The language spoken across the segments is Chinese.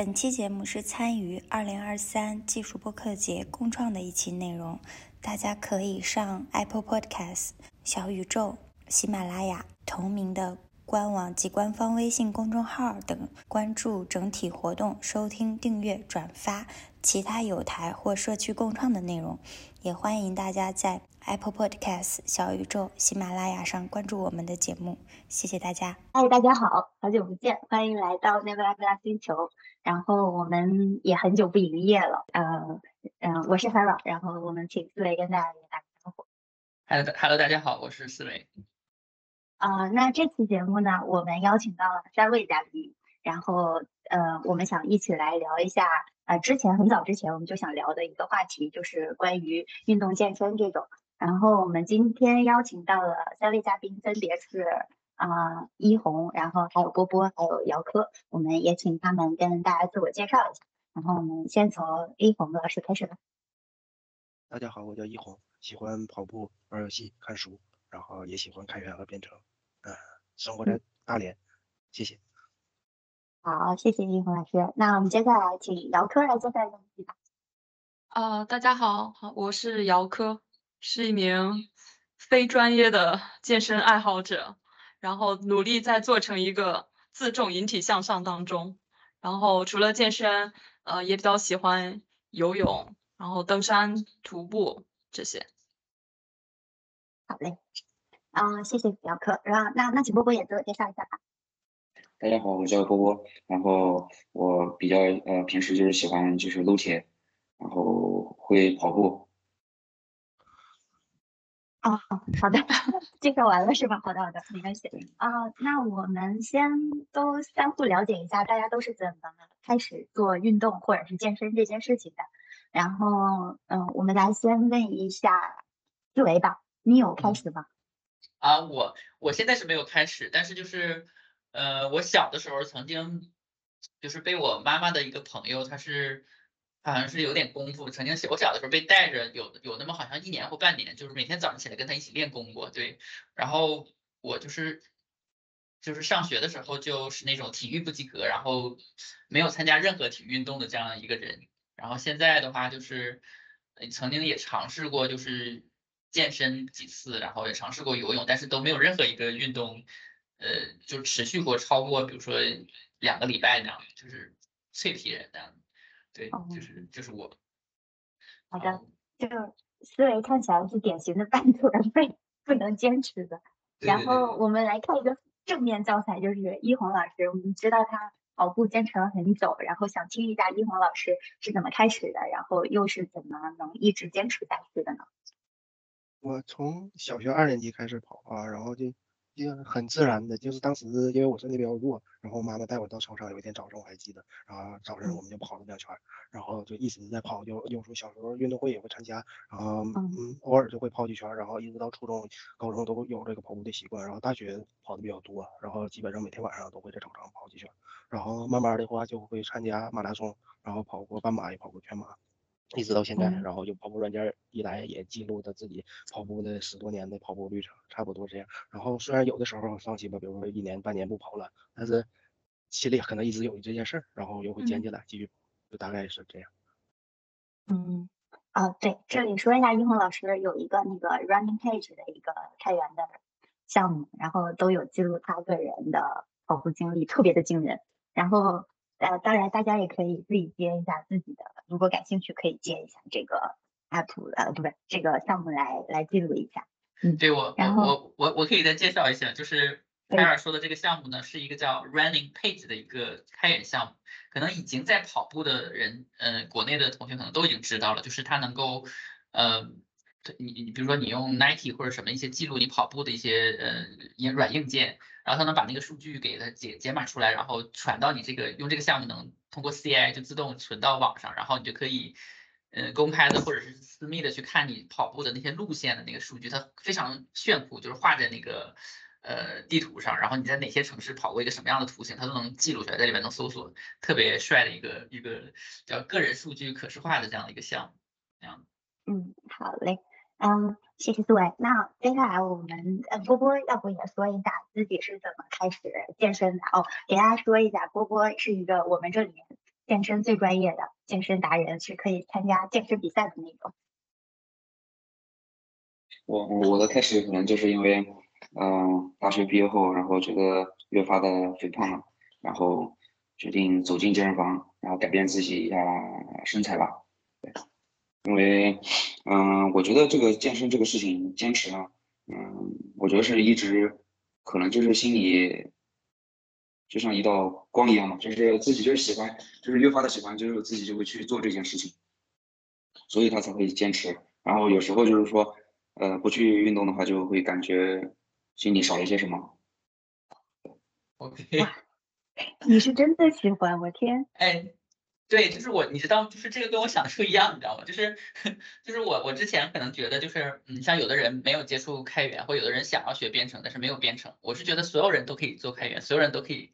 本期节目是参与二零二三技术播客节共创的一期内容，大家可以上 Apple Podcast、小宇宙、喜马拉雅同名的官网及官方微信公众号等关注整体活动，收听、订阅、转发其他有台或社区共创的内容。也欢迎大家在 Apple Podcast、小宇宙、喜马拉雅上关注我们的节目。谢谢大家。嗨，大家好，好久不见，欢迎来到 Never 拉星球。然后我们也很久不营业了。呃，嗯，我是 Hera，然后我们请思维跟大家打个招呼。Hello，Hello，大家好，我是思维。啊，那这期节目呢，我们邀请到了三位嘉宾，然后呃，我们想一起来聊一下，呃，之前很早之前我们就想聊的一个话题，就是关于运动健身这种。然后我们今天邀请到了三位嘉宾，分别是啊一红，然后还有波波，还有姚科，我们也请他们跟大家自我介绍一下。然后我们先从一红老师开始吧。大家好，我叫一红，喜欢跑步、玩游戏、看书，然后也喜欢开源和编程。嗯，生活在大连，谢谢。好，谢谢一红老师。那我们接下来请姚科来介绍一下自己吧。啊，大家好，好，我是姚科，是一名非专业的健身爱好者，然后努力在做成一个自重引体向上当中。然后除了健身，呃，也比较喜欢游泳，然后登山、徒步这些。好嘞。嗯，谢谢姚科。然后，那那请波波也自我介绍一下吧。大家好，我叫波波。然后我比较呃，平时就是喜欢就是撸铁，然后会跑步。哦，好的，介绍完了是吧？好的，好的，没关系。啊，那我们先都相互了解一下，大家都是怎么开始做运动或者是健身这件事情的。然后，嗯，我们来先问一下思维吧，你有开始吗？啊，我我现在是没有开始，但是就是，呃，我小的时候曾经就是被我妈妈的一个朋友，他是好像是有点功夫，曾经小我小的时候被带着有有那么好像一年或半年，就是每天早上起来跟他一起练功过，对，然后我就是就是上学的时候就是那种体育不及格，然后没有参加任何体育运动的这样一个人，然后现在的话就是曾经也尝试过就是。健身几次，然后也尝试过游泳，但是都没有任何一个运动，呃，就持续过超过，比如说两个礼拜那样，就是脆皮人那样。对，就是就是我。好的，这个思维看起来是典型的半途而废，不能坚持的。然后我们来看一个正面教材，就是一红老师。我们知道他跑步坚持了很久，然后想听一下一红老师是怎么开始的，然后又是怎么能一直坚持下去的呢？我从小学二年级开始跑啊，然后就就很自然的，就是当时因为我身体比较弱，然后妈妈带我到操场，有一天早上我还记得，然后早上我们就跑了两圈，然后就一直在跑，就有时候小时候运动会也会参加，然后嗯偶尔就会跑几圈，然后一直到初中、高中都有这个跑步的习惯，然后大学跑的比较多，然后基本上每天晚上都会在操场跑几圈，然后慢慢的话就会参加马拉松，然后跑过半马也跑过全马。一直到现在，然后就跑步软件一来也记录他自己跑步的十多年的跑步旅程，差不多这样。然后虽然有的时候放弃吧，比如说一年半年不跑了，但是心里可能一直有这件事儿，然后又会捡起来继续，就大概是这样。嗯，啊，对，这里说一下，一红老师有一个那个 running page 的一个开源的项目，然后都有记录他个人的跑步经历，特别的惊人。然后。呃，当然，大家也可以自己接一下自己的，如果感兴趣，可以接一下这个 app，呃，不是这个项目来来记录一下。嗯，对我，我我我可以再介绍一下，就是凯尔说的这个项目呢，是一个叫 Running Page 的一个开源项目，可能已经在跑步的人，呃，国内的同学可能都已经知道了，就是它能够，呃，你你比如说你用 Nike 或者什么一些记录你跑步的一些呃硬软硬件。然后他能把那个数据给它解解码出来，然后传到你这个用这个项目能通过 CI 就自动存到网上，然后你就可以，呃，公开的或者是私密的去看你跑步的那些路线的那个数据，它非常炫酷，就是画在那个呃地图上，然后你在哪些城市跑过一个什么样的图形，它都能记录下来，在里面能搜索，特别帅的一个一个叫个人数据可视化的这样的一个项目，这样。嗯，好嘞。嗯，谢谢思维。那接下来我们呃波波要不也说一下自己是怎么开始健身的哦？给大家说一下，波波是一个我们这里面健身最专业的健身达人，是可以参加健身比赛的那种。我我的开始可能就是因为，嗯，大学毕业后，然后觉得越发的肥胖了，然后决定走进健身房，然后改变自己一下身材吧。对，因为，嗯，我觉得这个健身这个事情坚持啊，嗯，我觉得是一直，可能就是心里，就像一道光一样嘛，就是自己就是喜欢，就是越发的喜欢，就是自己就会去做这件事情，所以他才会坚持。然后有时候就是说。呃，不去运动的话，就会感觉心里少了一些什么。OK，你是真的喜欢我天！哎，对，就是我，你知道，就是这个跟我想的不一样，你知道吗？就是，就是我，我之前可能觉得，就是嗯，像有的人没有接触开源，或有的人想要学编程，但是没有编程。我是觉得所有人都可以做开源，所有人都可以。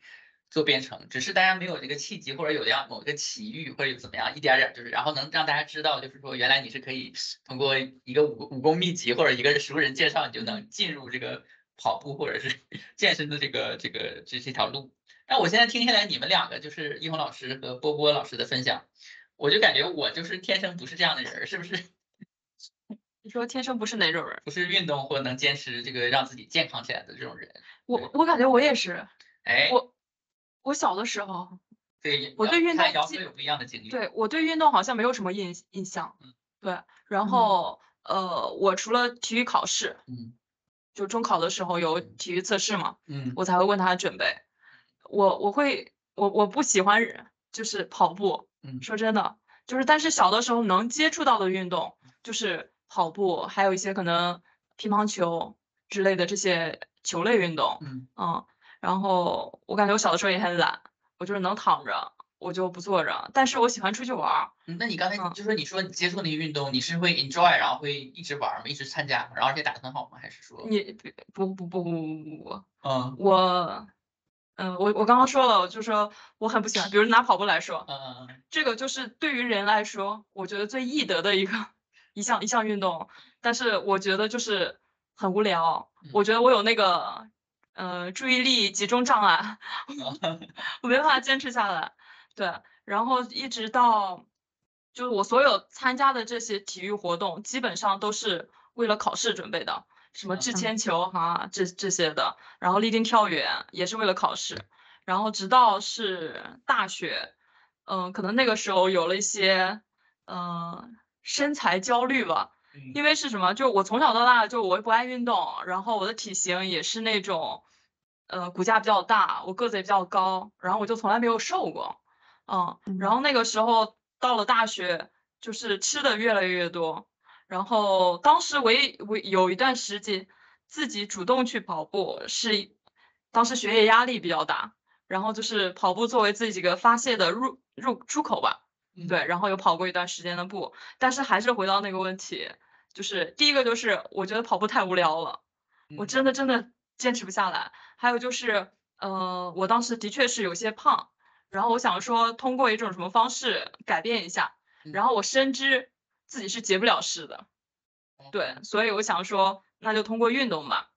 做编程，只是大家没有这个契机，或者有样某个奇遇，或者怎么样，一点点就是，然后能让大家知道，就是说原来你是可以通过一个武武功秘籍或者一个熟人介绍，你就能进入这个跑步或者是 健身的这个这个这这条路。那我现在听下来，你们两个就是一红老师和波波老师的分享，我就感觉我就是天生不是这样的人，是不是？你说天生不是哪种人？不是运动或能坚持这个让自己健康起来的这种人。我我感觉我也是。哎。我。我小的时候，对，我对运动有不一样的经历。对我对运动好像没有什么印印象。嗯，对。然后，呃，我除了体育考试，嗯，就中考的时候有体育测试嘛，嗯，我才会问他准备。我我会我我不喜欢就是跑步，嗯，说真的，就是但是小的时候能接触到的运动就是跑步，还有一些可能乒乓球之类的这些球类运动，嗯，嗯。然后我感觉我小的时候也很懒，我就是能躺着，我就不坐着。但是我喜欢出去玩儿。嗯，那你刚才就说你说你接触那个运动，你是会 enjoy，然后会一直玩吗？一直参加，然后而且打得很好吗？还是说你不不不不不不不，嗯，我，嗯，我我刚刚说了，就说我很不喜欢，比如拿跑步来说，嗯嗯嗯，这个就是对于人来说，我觉得最易得的一个一项一项运动，但是我觉得就是很无聊。我觉得我有那个。呃，注意力集中障碍，我没办法坚持下来。对，然后一直到，就是我所有参加的这些体育活动，基本上都是为了考试准备的，什么掷铅球哈，这这些的，然后立定跳远也是为了考试。然后直到是大学，嗯，可能那个时候有了一些，嗯，身材焦虑吧。因为是什么？就我从小到大就我不爱运动，然后我的体型也是那种，呃，骨架比较大，我个子也比较高，然后我就从来没有瘦过，嗯，然后那个时候到了大学，就是吃的越来越多，然后当时唯唯有一段时间自己主动去跑步，是当时学业压力比较大，然后就是跑步作为自己一个发泄的入入出口吧，对，然后有跑过一段时间的步，但是还是回到那个问题。就是第一个就是我觉得跑步太无聊了，我真的真的坚持不下来。还有就是，呃，我当时的确是有些胖，然后我想说通过一种什么方式改变一下，然后我深知自己是结不了事的，对，所以我想说那就通过运动吧。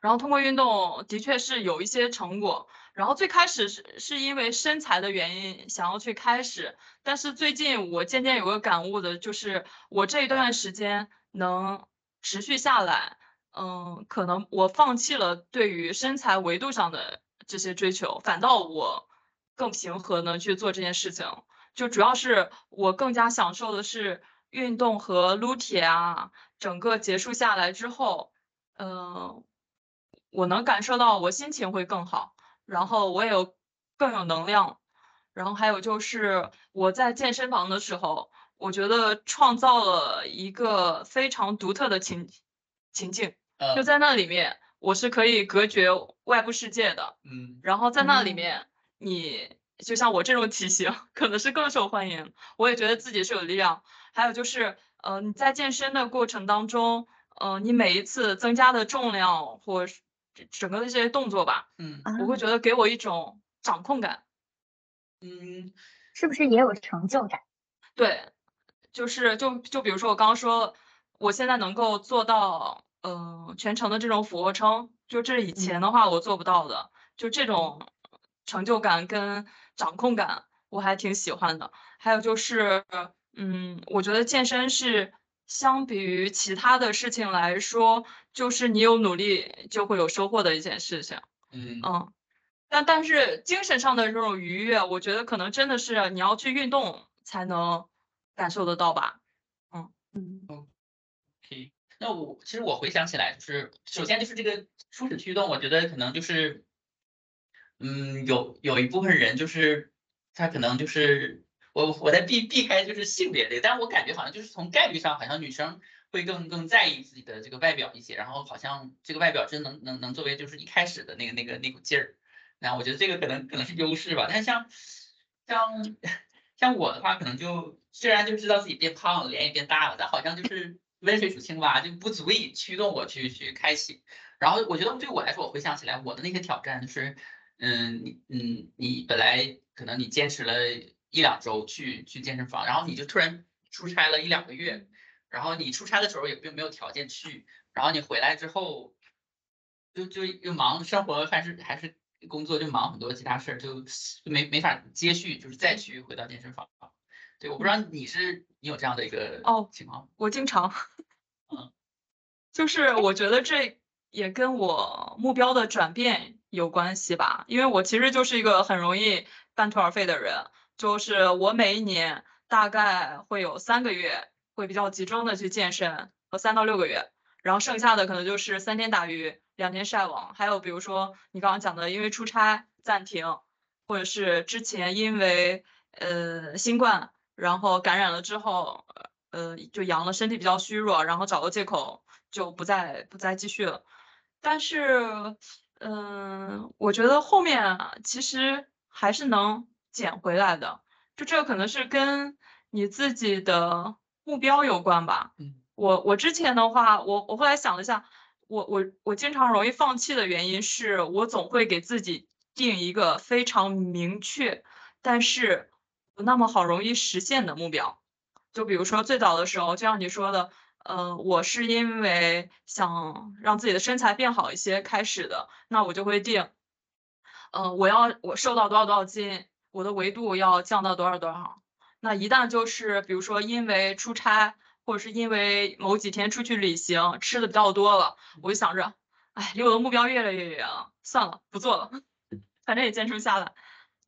然后通过运动的确是有一些成果。然后最开始是是因为身材的原因想要去开始，但是最近我渐渐有个感悟的就是我这一段时间。能持续下来，嗯，可能我放弃了对于身材维度上的这些追求，反倒我更平和的去做这件事情。就主要是我更加享受的是运动和撸铁啊，整个结束下来之后，嗯，我能感受到我心情会更好，然后我也有更有能量，然后还有就是我在健身房的时候。我觉得创造了一个非常独特的情情境，就在那里面，我是可以隔绝外部世界的。嗯，然后在那里面，你就像我这种体型，可能是更受欢迎。我也觉得自己是有力量。还有就是，呃，你在健身的过程当中，呃，你每一次增加的重量或整个的这些动作吧，嗯，我会觉得给我一种掌控感。嗯，是不是也有成就感？对。就是就就比如说我刚刚说，我现在能够做到，嗯，全程的这种俯卧撑，就这以前的话我做不到的，就这种成就感跟掌控感，我还挺喜欢的。还有就是，嗯，我觉得健身是相比于其他的事情来说，就是你有努力就会有收获的一件事情。嗯嗯，但但是精神上的这种愉悦，我觉得可能真的是你要去运动才能感受得到吧。嗯嗯，OK。那我其实我回想起来，就是首先就是这个初始驱动，我觉得可能就是。嗯，有有一部分人就是他可能就是我我在避避开就是性别类，但我感觉好像就是从概率上，好像女生会更更在意自己的这个外表一些，然后好像这个外表真能能能作为就是一开始的那个那个那股劲儿，那我觉得这个可能可能是优势吧。但是像像像我的话，可能就虽然就知道自己变胖了，脸也变大了，但好像就是温水煮青蛙就不足以驱动我去去开启。然后我觉得对我来说，我回想起来我的那些挑战就是。嗯，你嗯，你本来可能你坚持了一两周去去健身房，然后你就突然出差了一两个月，然后你出差的时候也并没有条件去，然后你回来之后，就就又忙生活还是还是工作就忙很多其他事儿，就就没没法接续，就是再去回到健身房。对，我不知道你是你有这样的一个哦情况，我经常，嗯，就是我觉得这也跟我目标的转变。有关系吧，因为我其实就是一个很容易半途而废的人，就是我每一年大概会有三个月会比较集中的去健身，和三到六个月，然后剩下的可能就是三天打鱼两天晒网，还有比如说你刚刚讲的，因为出差暂停，或者是之前因为呃新冠然后感染了之后，呃就阳了，身体比较虚弱，然后找个借口就不再不再继续了，但是。嗯，我觉得后面其实还是能捡回来的，就这个可能是跟你自己的目标有关吧。嗯，我我之前的话，我我后来想了一下，我我我经常容易放弃的原因是我总会给自己定一个非常明确，但是不那么好容易实现的目标。就比如说最早的时候，就像你说的。呃，我是因为想让自己的身材变好一些开始的，那我就会定，呃，我要我瘦到多少多少斤，我的维度要降到多少多少。那一旦就是比如说因为出差，或者是因为某几天出去旅行吃的比较多了，我就想着，哎，离我的目标越来越远了，算了，不做了，反正也坚持不下来。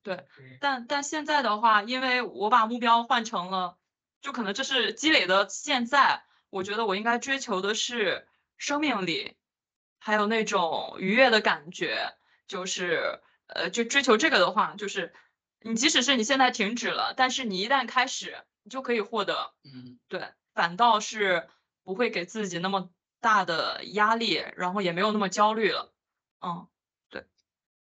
对，但但现在的话，因为我把目标换成了，就可能这是积累的现在。我觉得我应该追求的是生命力，还有那种愉悦的感觉。就是，呃，就追求这个的话，就是你即使是你现在停止了，但是你一旦开始，你就可以获得。嗯，对，反倒是不会给自己那么大的压力，然后也没有那么焦虑了。嗯，对。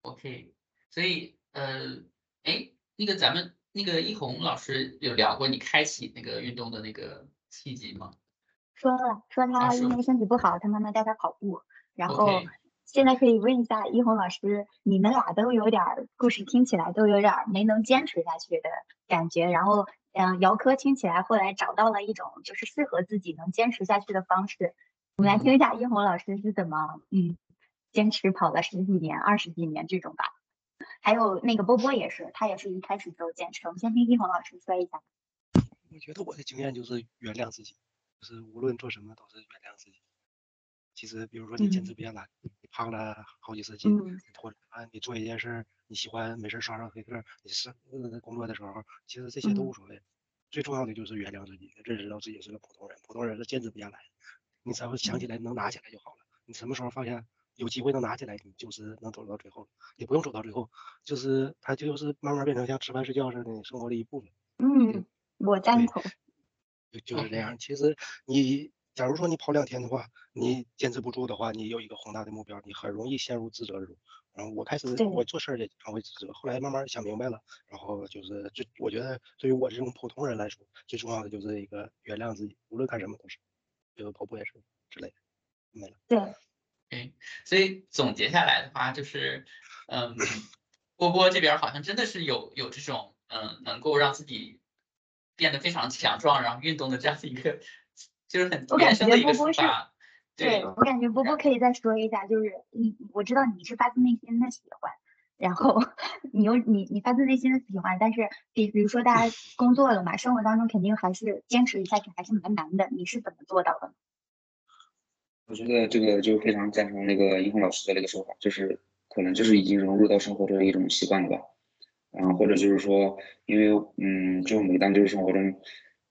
OK，所以，呃，哎，那个咱们那个一红老师有聊过你开启那个运动的那个契机吗？说了，说他因为身体不好，他妈妈带他跑步，然后现在可以问一下一红老师，你们俩都有点故事，听起来都有点没能坚持下去的感觉。然后，嗯，姚科听起来后来找到了一种就是适合自己能坚持下去的方式。我们来听一下一红老师是怎么，嗯，坚持跑了十几年、二十几年这种吧。还有那个波波也是，他也是一开始就坚持。我们先听一红老师说一下。我觉得我的经验就是原谅自己。就是无论做什么都是原谅自己。其实，比如说你坚持不下来，你胖了好几十斤，或者啊，你做一件事你喜欢没事刷刷黑客，你是工作的时候，其实这些都无所谓。最重要的就是原谅自己，认识到自己是个普通人。普通人是坚持不下来，你只要想起来能拿起来就好了。你什么时候放下有机会能拿起来，你就是能走到最后。也不用走到最后，就是它就是慢慢变成像吃饭睡觉似的生活的一部分。嗯，我赞同。就就是这样。其实你假如说你跑两天的话，你坚持不住的话，你有一个宏大的目标，你很容易陷入自责中。然后我开始我做事儿也经常会自责，后来慢慢想明白了，然后就是最我觉得对于我这种普通人来说，最重要的就是一个原谅自己，无论干什么都是，就跑步也是之类的，没了。对，嗯，所以总结下来的话就是，嗯，波波这边好像真的是有有这种嗯能够让自己。变得非常强壮，然后运动的这样的一个，就是很我感觉波波是，对我感觉波波可以再说一下，就是你我知道你是发自内心的喜欢，然后你又你你发自内心的喜欢，但是比比如说大家 工作了嘛，生活当中肯定还是坚持下去还是蛮难的。你是怎么做到的？我觉得这个就非常赞同那个英红老师的那个说法，就是可能就是已经融入到生活中的一种习惯了吧。嗯，或者就是说，因为嗯，就每当就是生活中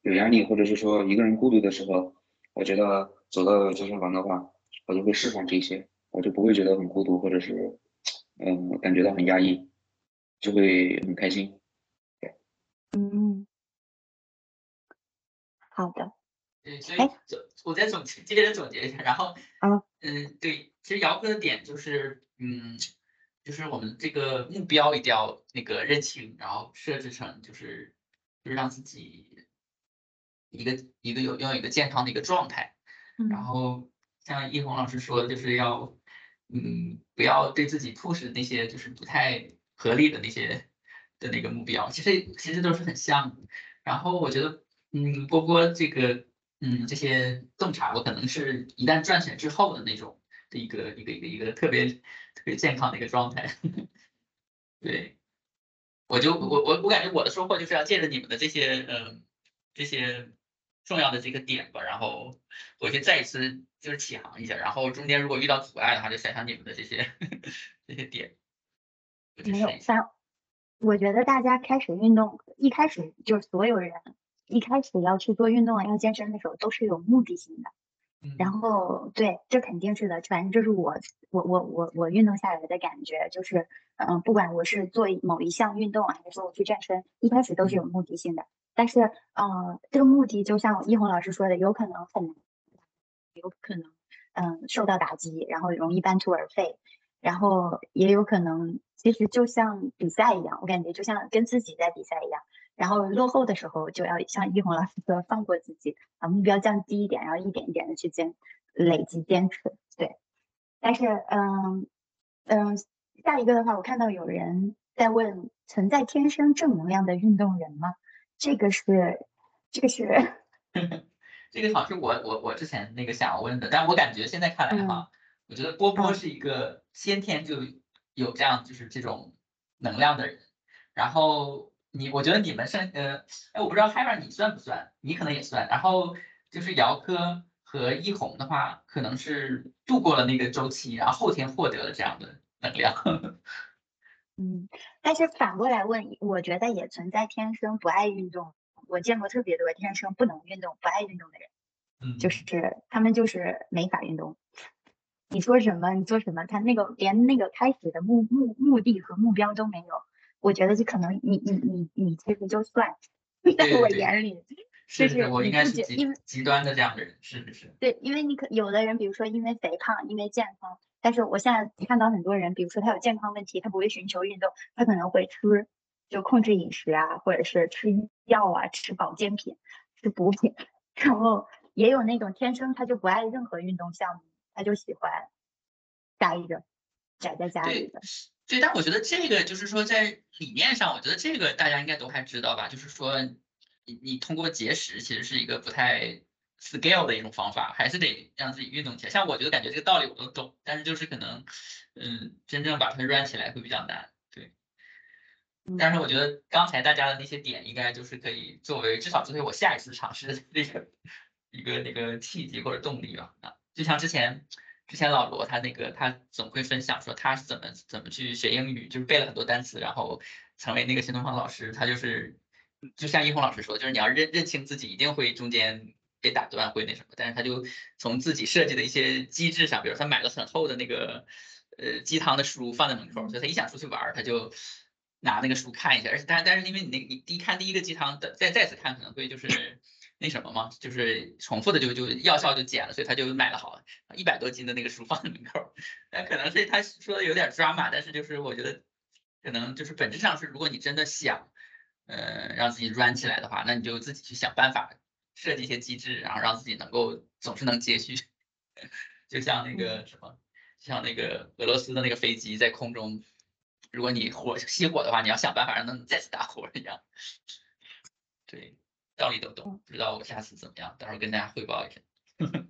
有压力，或者是说一个人孤独的时候，我觉得走到健身房的话，我就会释放这些，我就不会觉得很孤独，或者是。嗯，感觉到很压抑，就会很开心。对，嗯，好的。对，所以总我再总结，接着总结一下，然后，嗯嗯，对，其实姚哥的点就是，嗯，就是我们这个目标一定要那个认清，然后设置成就是，就是让自己一个一个有要有一个健康的一个状态，然后像一红老师说的，就是要。嗯，不要对自己 push 那些就是不太合理的那些的那个目标，其实其实都是很像的。然后我觉得，嗯，波波这个，嗯，这些洞察，我可能是一旦赚钱之后的那种的一个一个一个一个特别特别健康的一个状态。对，我就我我我感觉我的收获就是要借着你们的这些，嗯，这些。重要的这个点吧，然后我去再一次就是起航一下，然后中间如果遇到阻碍的话，就想想你们的这些 这些点。没有，三，我觉得大家开始运动，一开始就是所有人一开始要去做运动要健身的时候都是有目的性的。然后对，这肯定是的，反正这是我我我我我运动下来的感觉，就是嗯，不管我是做某一项运动还是说我去健身，一开始都是有目的性的。但是，嗯，这个目的就像一红老师说的，有可能很，有可能，嗯，受到打击，然后容易半途而废，然后也有可能，其实就像比赛一样，我感觉就像跟自己在比赛一样，然后落后的时候就要像一红老师说，放过自己，把目标降低一点，然后一点一点的去坚累积坚持，对。但是，嗯嗯，下一个的话，我看到有人在问，存在天生正能量的运动人吗？这个是，这个是，这个好像是我我我之前那个想要问的，但我感觉现在看来哈，我觉得波波是一个先天就有这样就是这种能量的人，然后你我觉得你们是呃，哎我不知道 h a r 你算不算，你可能也算，然后就是姚科和一红的话，可能是度过了那个周期，然后后天获得了这样的能量。嗯，但是反过来问，我觉得也存在天生不爱运动。我见过特别多天生不能运动、不爱运动的人，嗯，就是他们就是没法运动。你说什么，你做什么，他那个连那个开始的目目目的和目标都没有。我觉得就可能你你你你其实就算，在我眼里，就是我应该是极极端的这样的人，是不是。对，因为你可有的人，比如说因为肥胖，因为健康。但是我现在看到很多人，比如说他有健康问题，他不会寻求运动，他可能会吃就控制饮食啊，或者是吃药啊，吃保健品，吃补品。然后也有那种天生他就不爱任何运动项目，他就喜欢宅着，宅在家里的。对，但我觉得这个就是说在理念上，我觉得这个大家应该都还知道吧？就是说你你通过节食其实是一个不太。scale 的一种方法，还是得让自己运动起来。像我觉得感觉这个道理我都懂，但是就是可能，嗯，真正把它 run 起来会比较难。对。但是我觉得刚才大家的那些点，应该就是可以作为至少作为我下一次尝试的那个一个那个契机或者动力吧。啊，就像之前之前老罗他那个他总会分享说他是怎么怎么去学英语，就是背了很多单词，然后成为那个新东方老师。他就是就像一红老师说，就是你要认认清自己一定会中间。被打断会那什么，但是他就从自己设计的一些机制上，比如他买了很厚的那个呃鸡汤的书放在门口，所以他一想出去玩，他就拿那个书看一下。而且但但是因为你那你第一看第一个鸡汤的，再再次看可能会就是那什么嘛，就是重复的就就药效就减了，所以他就买了好一百多斤的那个书放在门口。但可能是他说的有点抓马，但是就是我觉得可能就是本质上是，如果你真的想呃让自己 run 起来的话，那你就自己去想办法。设计一些机制，然后让自己能够总是能接续，就像那个什么，就像那个俄罗斯的那个飞机在空中，如果你火熄火的话，你要想办法让它再次打火一样。对，道理都懂，不知道我下次怎么样，到时候跟大家汇报一下。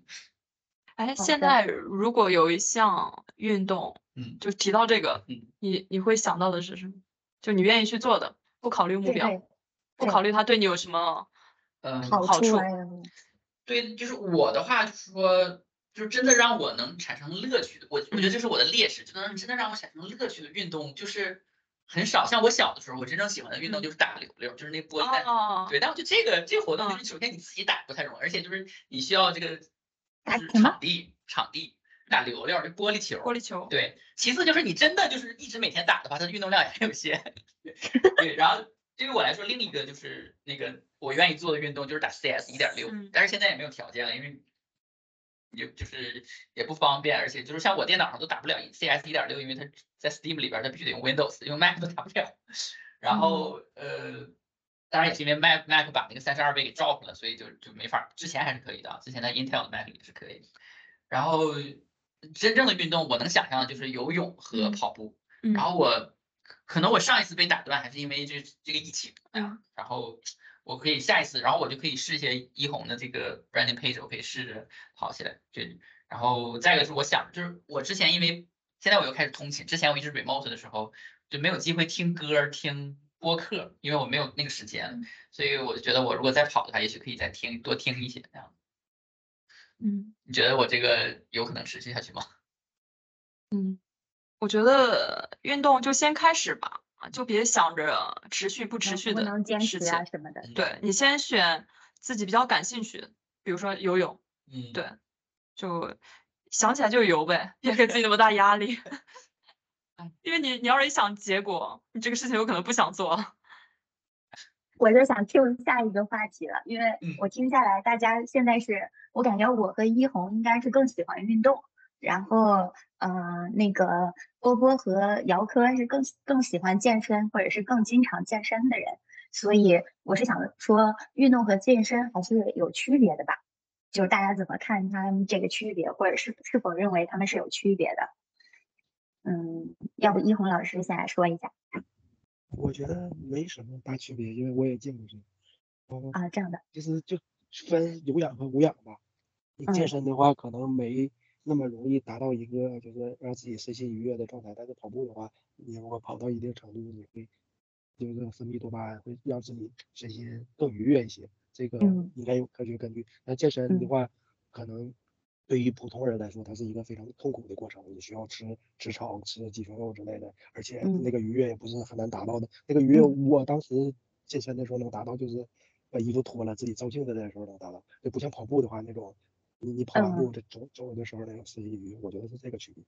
哎，好现在如果有一项运动，嗯就提到这个，嗯你你会想到的是什么？就你愿意去做的，不考虑目标，不考虑它对你有什么呃，好处对，就是我的话，就是说，就是真的让我能产生乐趣的，我我觉得这是我的劣势，就能真的让我产生乐趣的运动就是很少。像我小的时候，我真正喜欢的运动就是打溜溜，就是那玻璃弹。哦，对，但我觉得这个这个活动，就嗯是首先你自己打不太容易，而且就是你需要这个打场地场地打流溜，这玻璃球。玻璃球，对，其次就是你真的就是一直每天打的话，它的运动量也很有限。对，然后对于我来说，另一个就是那个我愿意做的运动就是打 CS 一点六嗯，但是现在也没有条件了，因为也就是也不方便，而且就是像我电脑上都打不了 CS 一点六，因为它在 Steam 里边它必须得用 Windows，用 Mac 都打不了。然后呃，当然也是因为 Mac Mac 把那个三十二位给 drop 了，所以就就没法，之前还是可以的，之前在 Intel 的 Mac 里是可以。然后真正的运动，我能想象的就是游泳和嗯跑步。嗯然后我可能我上一次被打断还是因为这这个疫情然后我可以下一次，然后我就可以试一些一红的这个 branding page，我可以试着跑起来。就然后再一个是我想，就是我之前因为现在我又开始通勤，之前我一直 remote 的时候就没有机会听歌儿听播客，因为我没有那个时间，所以我就觉得我如果再跑的话，也许可以再听多听一些这样。嗯你觉得我这个有可能持续下去吗？嗯，我觉得运动就先开始吧，啊就别想着持续不持续的不能坚事情持啊。什么的。对你先选自己比较感兴趣的，比如说游泳，嗯，对，就想起来就游呗，别给自己那么大压力。因为你你要是一想结果，你这个事情有可能不想做。我就想 Q 下一个话题了，因为嗯我听下来，大家现在是我感觉我和一红应该是更喜欢运动，然后呃那个波波和姚科是更更喜欢健身或者是更经常健身的人，所以我是想说运动和健身还是有区别的吧，就是大家怎么看他们这个区别，或者是是否认为他们是有区别的？嗯，要不一红老师先来说一下我觉得没什么大区别，因为我也健过身。嗯，啊，这样的，其实就分有氧和无氧吧。你嗯健身的话，可能没那么容易达到一个就是让自己身心愉悦的状态，但是跑步的话，你如果跑到一定程度，你会就是分泌多巴胺，会让自己身心更愉悦一些。这个嗯应该有科学根据。那健身的嗯话，可能对于普通人来说，它是一个非常痛苦的过程，你需要吃吃草、吃鸡胸肉之类的，而且嗯那个愉悦也不是很难达到的。那个愉悦，嗯我当时健身的时候能达到，就是把衣服脱了，自己照镜子的时候能达到，就不像跑步的话那种，你你跑完步嗯这走走的时候那种刺激愉悦，我觉得是这个区别。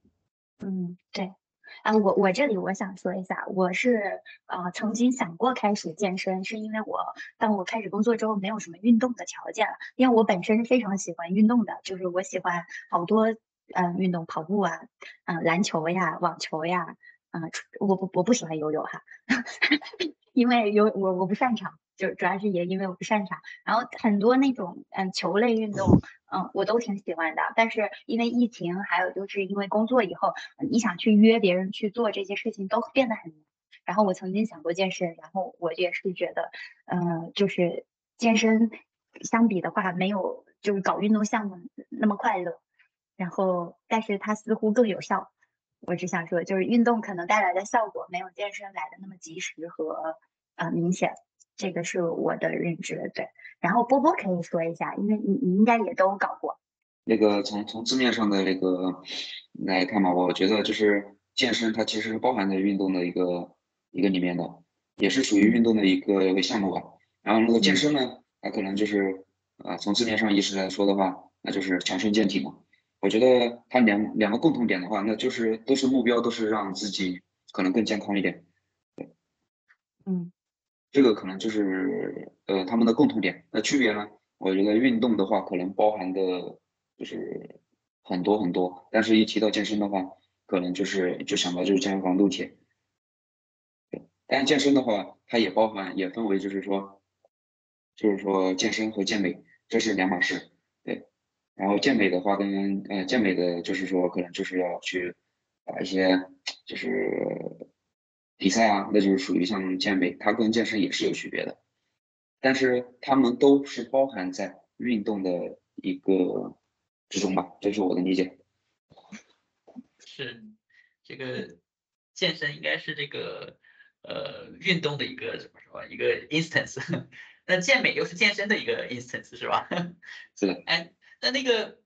嗯，对。啊，我我这里我想说一下，我是呃曾经想过开始健身，是因为我当我开始工作之后没有什么运动的条件了，因为我本身是非常喜欢运动的，就是我喜欢好多嗯、呃运动，跑步啊，嗯、篮球呀，网球呀，啊、我不我不喜欢游泳哈，因为游我我不擅长，就主要是也因为我不擅长，然后很多那种嗯球类运动，嗯我都挺喜欢的，但是因为疫情，还有就是因为工作以后，你想去约别人去做这些事情都变得很难。然后我曾经想过健身，然后我也是觉得，嗯、就是健身相比的话，没有就是搞运动项目那么快乐。然后，但是它似乎更有效。我只想说，就是运动可能带来的效果没有健身来的那么及时和呃明显，这个是我的认知。对，然后波波可以说一下，因为你你应该也都搞过。那个从从字面上的那个来看嘛，我觉得就是健身，它其实是包含在运动的一个一个里面的，也是属于运动的一个一个项目吧。然后那个健身呢，它可能就是啊、从字面上意思来说的话，那就是强身健体嘛。我觉得它两两个共同点的话，那就是都是目标，都是让自己可能更健康一点。对嗯这个可能就是呃他们的共同点。那区别呢？我觉得运动的话，可能包含的就是很多很多，但是一提到健身的话，可能就是就想到就是健身房撸铁。对，但是健身的话，它也包含也分为就是说，就是说健身和健美这是两码事。对，然后健美的话跟呃健美的就是说可能就是要去把一些就是比赛啊，那就是属于像健美，它跟健身也是有区别的，但是它们都是包含在运动的一个之中吧，这是我的理解。是，这个健身应该是这个呃运动的一个怎么说一个 instance，那健美又是健身的一个 instance 是吧？是的。哎，那那个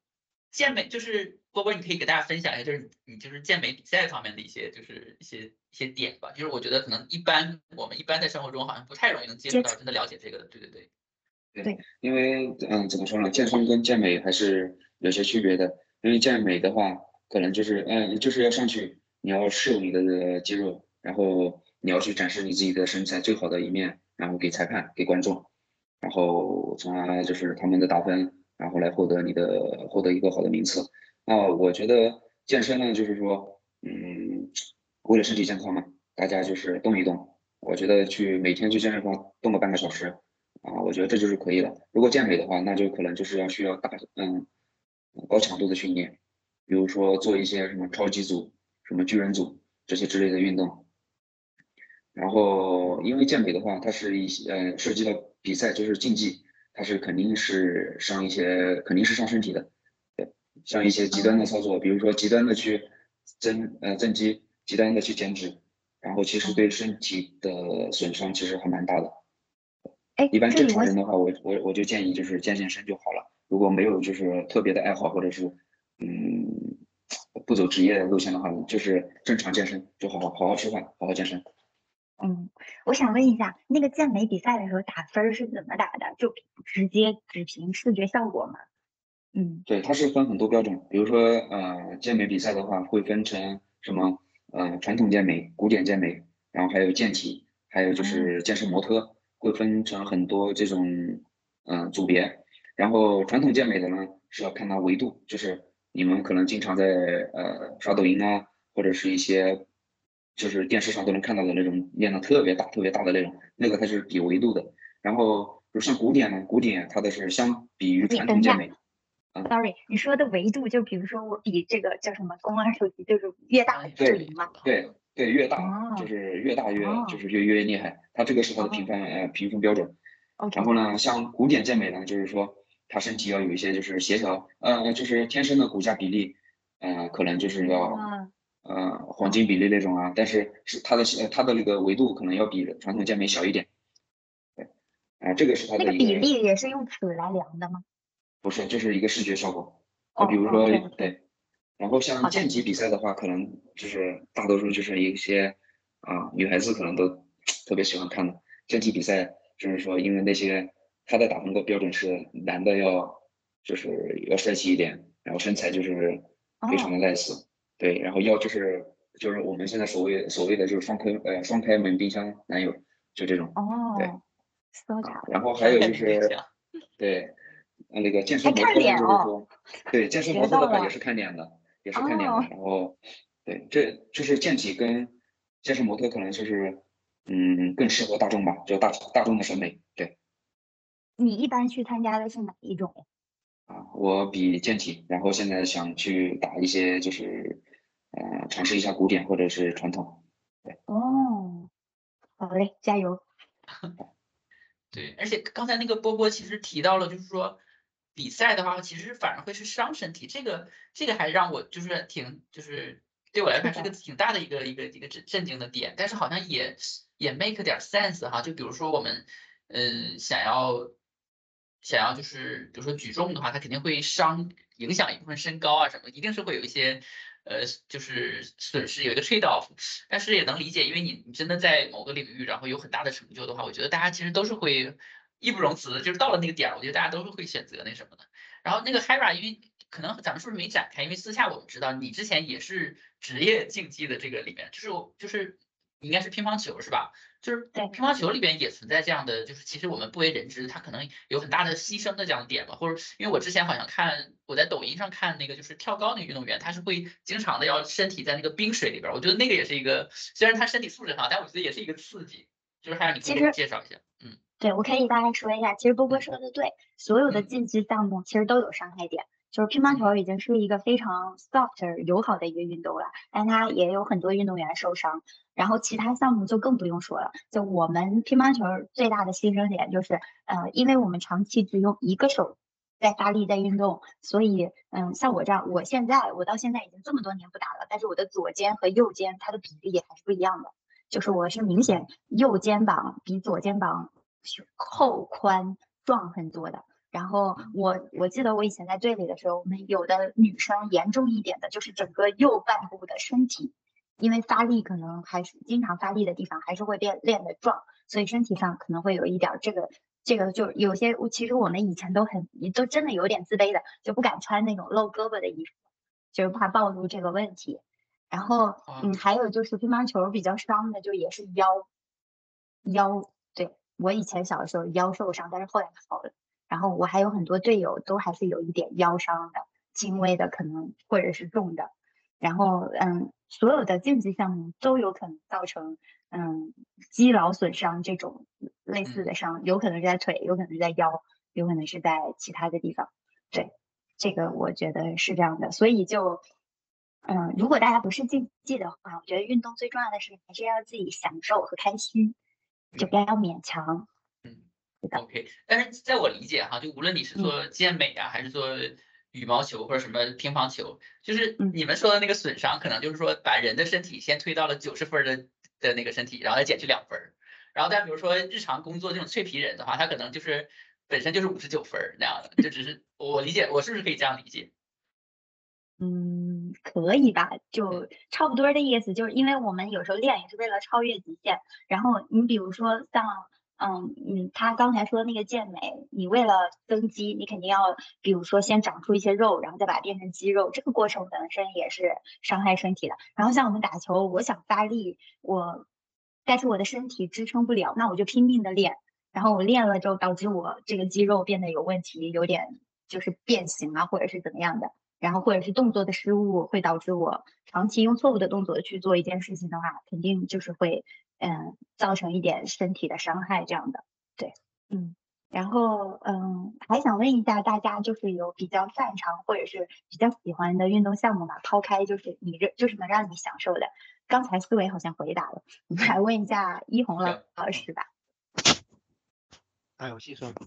健美就是波波，你可以给大家分享一下，就是你就是健美比赛方面的一些就是一些一些点吧。就是我觉得可能一般我们一般在生活中好像不太容易能接触到真的了解这个的。对对对。对，因为嗯，怎么说呢？健身跟健美还是有些区别的。因为健美的话，可能就是嗯，就是要上去，你要秀你的肌肉，然后你要去展示你自己的身材最好的一面，然后给裁判、给观众，然后从而就是他们的打分，然后来获得你的获得一个好的名次。那我觉得健身呢，就是说，嗯，为了身体健康嘛，大家就是动一动。我觉得去每天去健身房动个半个小时。啊，我觉得这就是可以了。如果健美的话，那就可能就是要需要大嗯高强度的训练，比如说做一些什么超级组、什么巨人组这些之类的运动。然后，因为健美的话，它是一些呃涉及到比赛，就是竞技，它是肯定是伤一些，肯定是伤身体的。对，像一些极端的操作，比如说极端的去增呃增肌，极端的去减脂，然后其实对身体的损伤其实还蛮大的。一般正常人的话，我我我就建议就是健健身就好了。如果没有就是特别的爱好，或者是嗯不走职业路线的话，就是正常健身，就好好好好吃饭，好好健身。嗯，我想问一下，那个健美比赛的时候打分是怎么打的？就直接只凭视觉效果吗？嗯，对，它是分很多标准。比如说呃健美比赛的话，会分成什么呃传统健美、古典健美，然后还有健体，还有就是健身模特。会分成很多这种嗯组别，然后传统健美的呢是要看它维度，就是你们可能经常在呃刷抖音啊，或者是一些就是电视上都能看到的那种练的特别大、特别大的那种，那个它是比维度的。然后比如像古典呢，古典它的是相比于传统健美。Sorry，你说的维度就比如说我比这个叫什么公安手机，就是越大越灵嘛？对。对，越大就是越大越就是越越厉害，它这个是它的评分呃评分标准。然后呢，像古典健美呢，就是说他身体要有一些就是协调，呃，就是天生的骨架比例，呃，可能就是要呃黄金比例那种啊，但是是它的它的那个维度可能要比传统健美小一点。对，啊，这个是它的那个比例也是用尺来量的吗？不是，就是一个视觉效果。就比如说对。然后像健体比赛的话，可能就是大多数就是一些啊女孩子可能都 特别喜欢看的健体比赛，就是说因为那些他的打分的标准是男的要就是要帅气一点，然后身材就是非常的 nice，对，然后要就是就是我们现在所谓所谓的就是双开呃双开门冰箱男友就这种哦，对，然后还有就是对那个健身模特就是说对健身模特的话也是看脸的。也是看脸的，然后，对，这就是健体跟健身模特可能就是，嗯，更适合大众吧，就大大众的审美。对，你一般去参加的是哪一种？啊，我比健体，然后现在想去打一些，就是，呃，尝试一下古典或者是传统。对。哦，好嘞，加油。对，而且刚才那个波波其实提到了，就是说。比赛的话，其实反而会是伤身体，这个这个还让我就是挺就是对我来说是个挺大的一个一个一个震震惊的点，但是好像也也 make 点 sense 哈，就比如说我们嗯想要想要就是比如说举重的话，它肯定会伤影响一部分身高啊什么，一定是会有一些呃就是损失，有一个 trade off，但是也能理解，因为你你真的在某个领域然后有很大的成就的话，我觉得大家其实都是会。义不容辞，就是到了那个点儿，我觉得大家都是会选择那什么的。然后那个 Hera，因为可能咱们是不是没展开？因为私下我们知道你之前也是职业竞技的这个里面，就是就是应该是乒乓球是吧？就是乒乓球里边也存在这样的，就是其实我们不为人知，他可能有很大的牺牲的这样的点吧。或者因为我之前好像看我在抖音上看那个就是跳高那个运动员，他是会经常的要身体在那个冰水里边，我觉得那个也是一个虽然他身体素质好，但我觉得也是一个刺激。就是还让你给我介绍一下，嗯。对，我可以大概说一下，其实波波说的对，所有的竞技项目其实都有伤害点。就是乒乓球已经是一个非常 soft 友好的一个运动了，但它也有很多运动员受伤。然后其他项目就更不用说了。就我们乒乓球最大的牺牲点就是，呃，因为我们长期只用一个手在发力，在运动。所以，嗯，像我这样，我现在我到现在已经这么多年不打了，但是我的左肩和右肩它的比例还是不一样的，就是我是明显右肩膀比左肩膀厚宽壮很多的。然后我我记得我以前在队里的时候，我们有的女生严重一点的就是整个右半部的身体，因为发力可能还是经常发力的地方还是会变练的壮，所以身体上可能会有一点这个这个就有些其实我们以前都很都真的有点自卑的，就不敢穿那种露胳膊的衣服，就是怕暴露这个问题。然后嗯，还有就是乒乓球比较伤的就也是腰腰，对我以前小的时候腰受伤，但是后来好了。然后我还有很多队友都还是有一点腰伤的，轻微的可能或者是重的。然后嗯，所有的竞技项目都有可能造成嗯肌劳损伤这种类似的伤，有可能是在腿，有可能是在腰，有可能是在其他的地方。对，这个我觉得是这样的。所以就嗯，如果大家不是竞技的话，我觉得运动最重要的是还是要自己享受和开心，就不要勉强。嗯 OK，但是在我理解哈，就无论你是做健美啊，还是做羽毛球或者什么乒乓球，就是你们说的那个损伤，可能就是说把人的身体先推到了九十分的的那个身体，然后再减去两分。然后但比如说日常工作这种脆皮人的话，他可能就是本身就是五十九分那样的，就只是我理解，我是不是可以这样理解？嗯，可以吧，就差不多的意思，就是因为我们有时候练也是为了超越极限，然后你比如说像。嗯嗯，他刚才说的那个健美，你为了增肌，你肯定要，比如说先长出一些肉，然后再把它变成肌肉，这个过程本身也是伤害身体的。然后像我们打球，我想发力，我，但是我的身体支撑不了，那我就拼命的练，然后我练了之后，导致我这个肌肉变得有问题，有点就是变形啊，或者是怎么样的，然后或者是动作的失误，会导致我长期用错误的动作去做一件事情的话，肯定就是会。嗯，造成一点身体的伤害，这样的，对，嗯，然后嗯，还想问一下大家，就是有比较擅长或者是比较喜欢的运动项目吗？抛开就是你这就是能让你享受的，刚才思维好像回答了，我们来问一下一红老老师吧。打游戏算吗？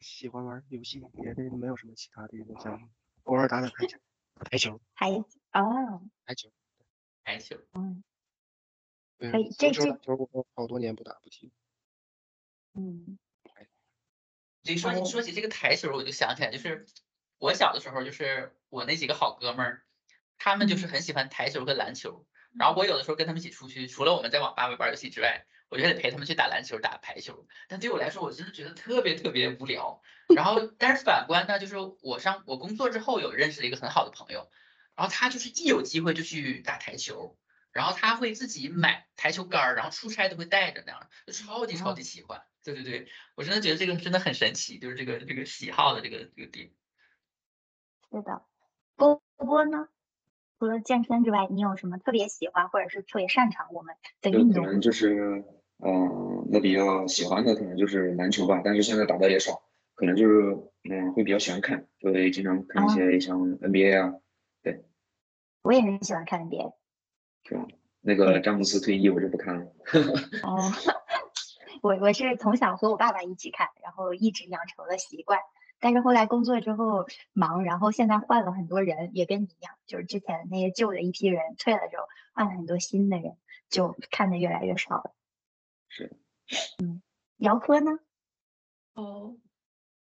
喜欢玩游戏，别的没有什么其他的一个项目，偶尔打打台球。台球。台哦。台球。台球。嗯。可以，这这球我好多年不打不踢。嗯，所以说你说起这个台球，我就想起来，就是我小的时候，就是我那几个好哥们儿，他们就是很喜欢台球和篮球。然后我有的时候跟他们一起出去，除了我们在网吧玩游戏之外，我就得陪他们去打篮球、打排球。但对我来说，我真的觉得特别特别无聊。然后，但是反观呢，就是我上我工作之后，有认识了一个很好的朋友，然后他就是一有机会就去打台球。然后他会自己买台球杆儿，然后出差都会带着那样，就超级超级喜欢。对对对，我真的觉得这个真的很神奇，就是这个这个喜好的这个这个点。是的，波波呢？除了健身之外，你有什么特别喜欢或者是特别擅长我们的运动？可能就是，嗯，那比较喜欢的可能就是篮球吧，但是现在打的也少，可能就是，嗯，会比较喜欢看，会经常看一些像 NBA 啊，对。我也很喜欢看 NBA。是吧？那个詹姆斯退役，我就不看了。哦，我我是从小和我爸爸一起看，然后一直养成了习惯。但是后来工作之后忙，然后现在换了很多人，也跟你一样，就是之前那些旧的一批人退了之后，换了很多新的人，就看的越来越少了。是。嗯，姚科呢？哦，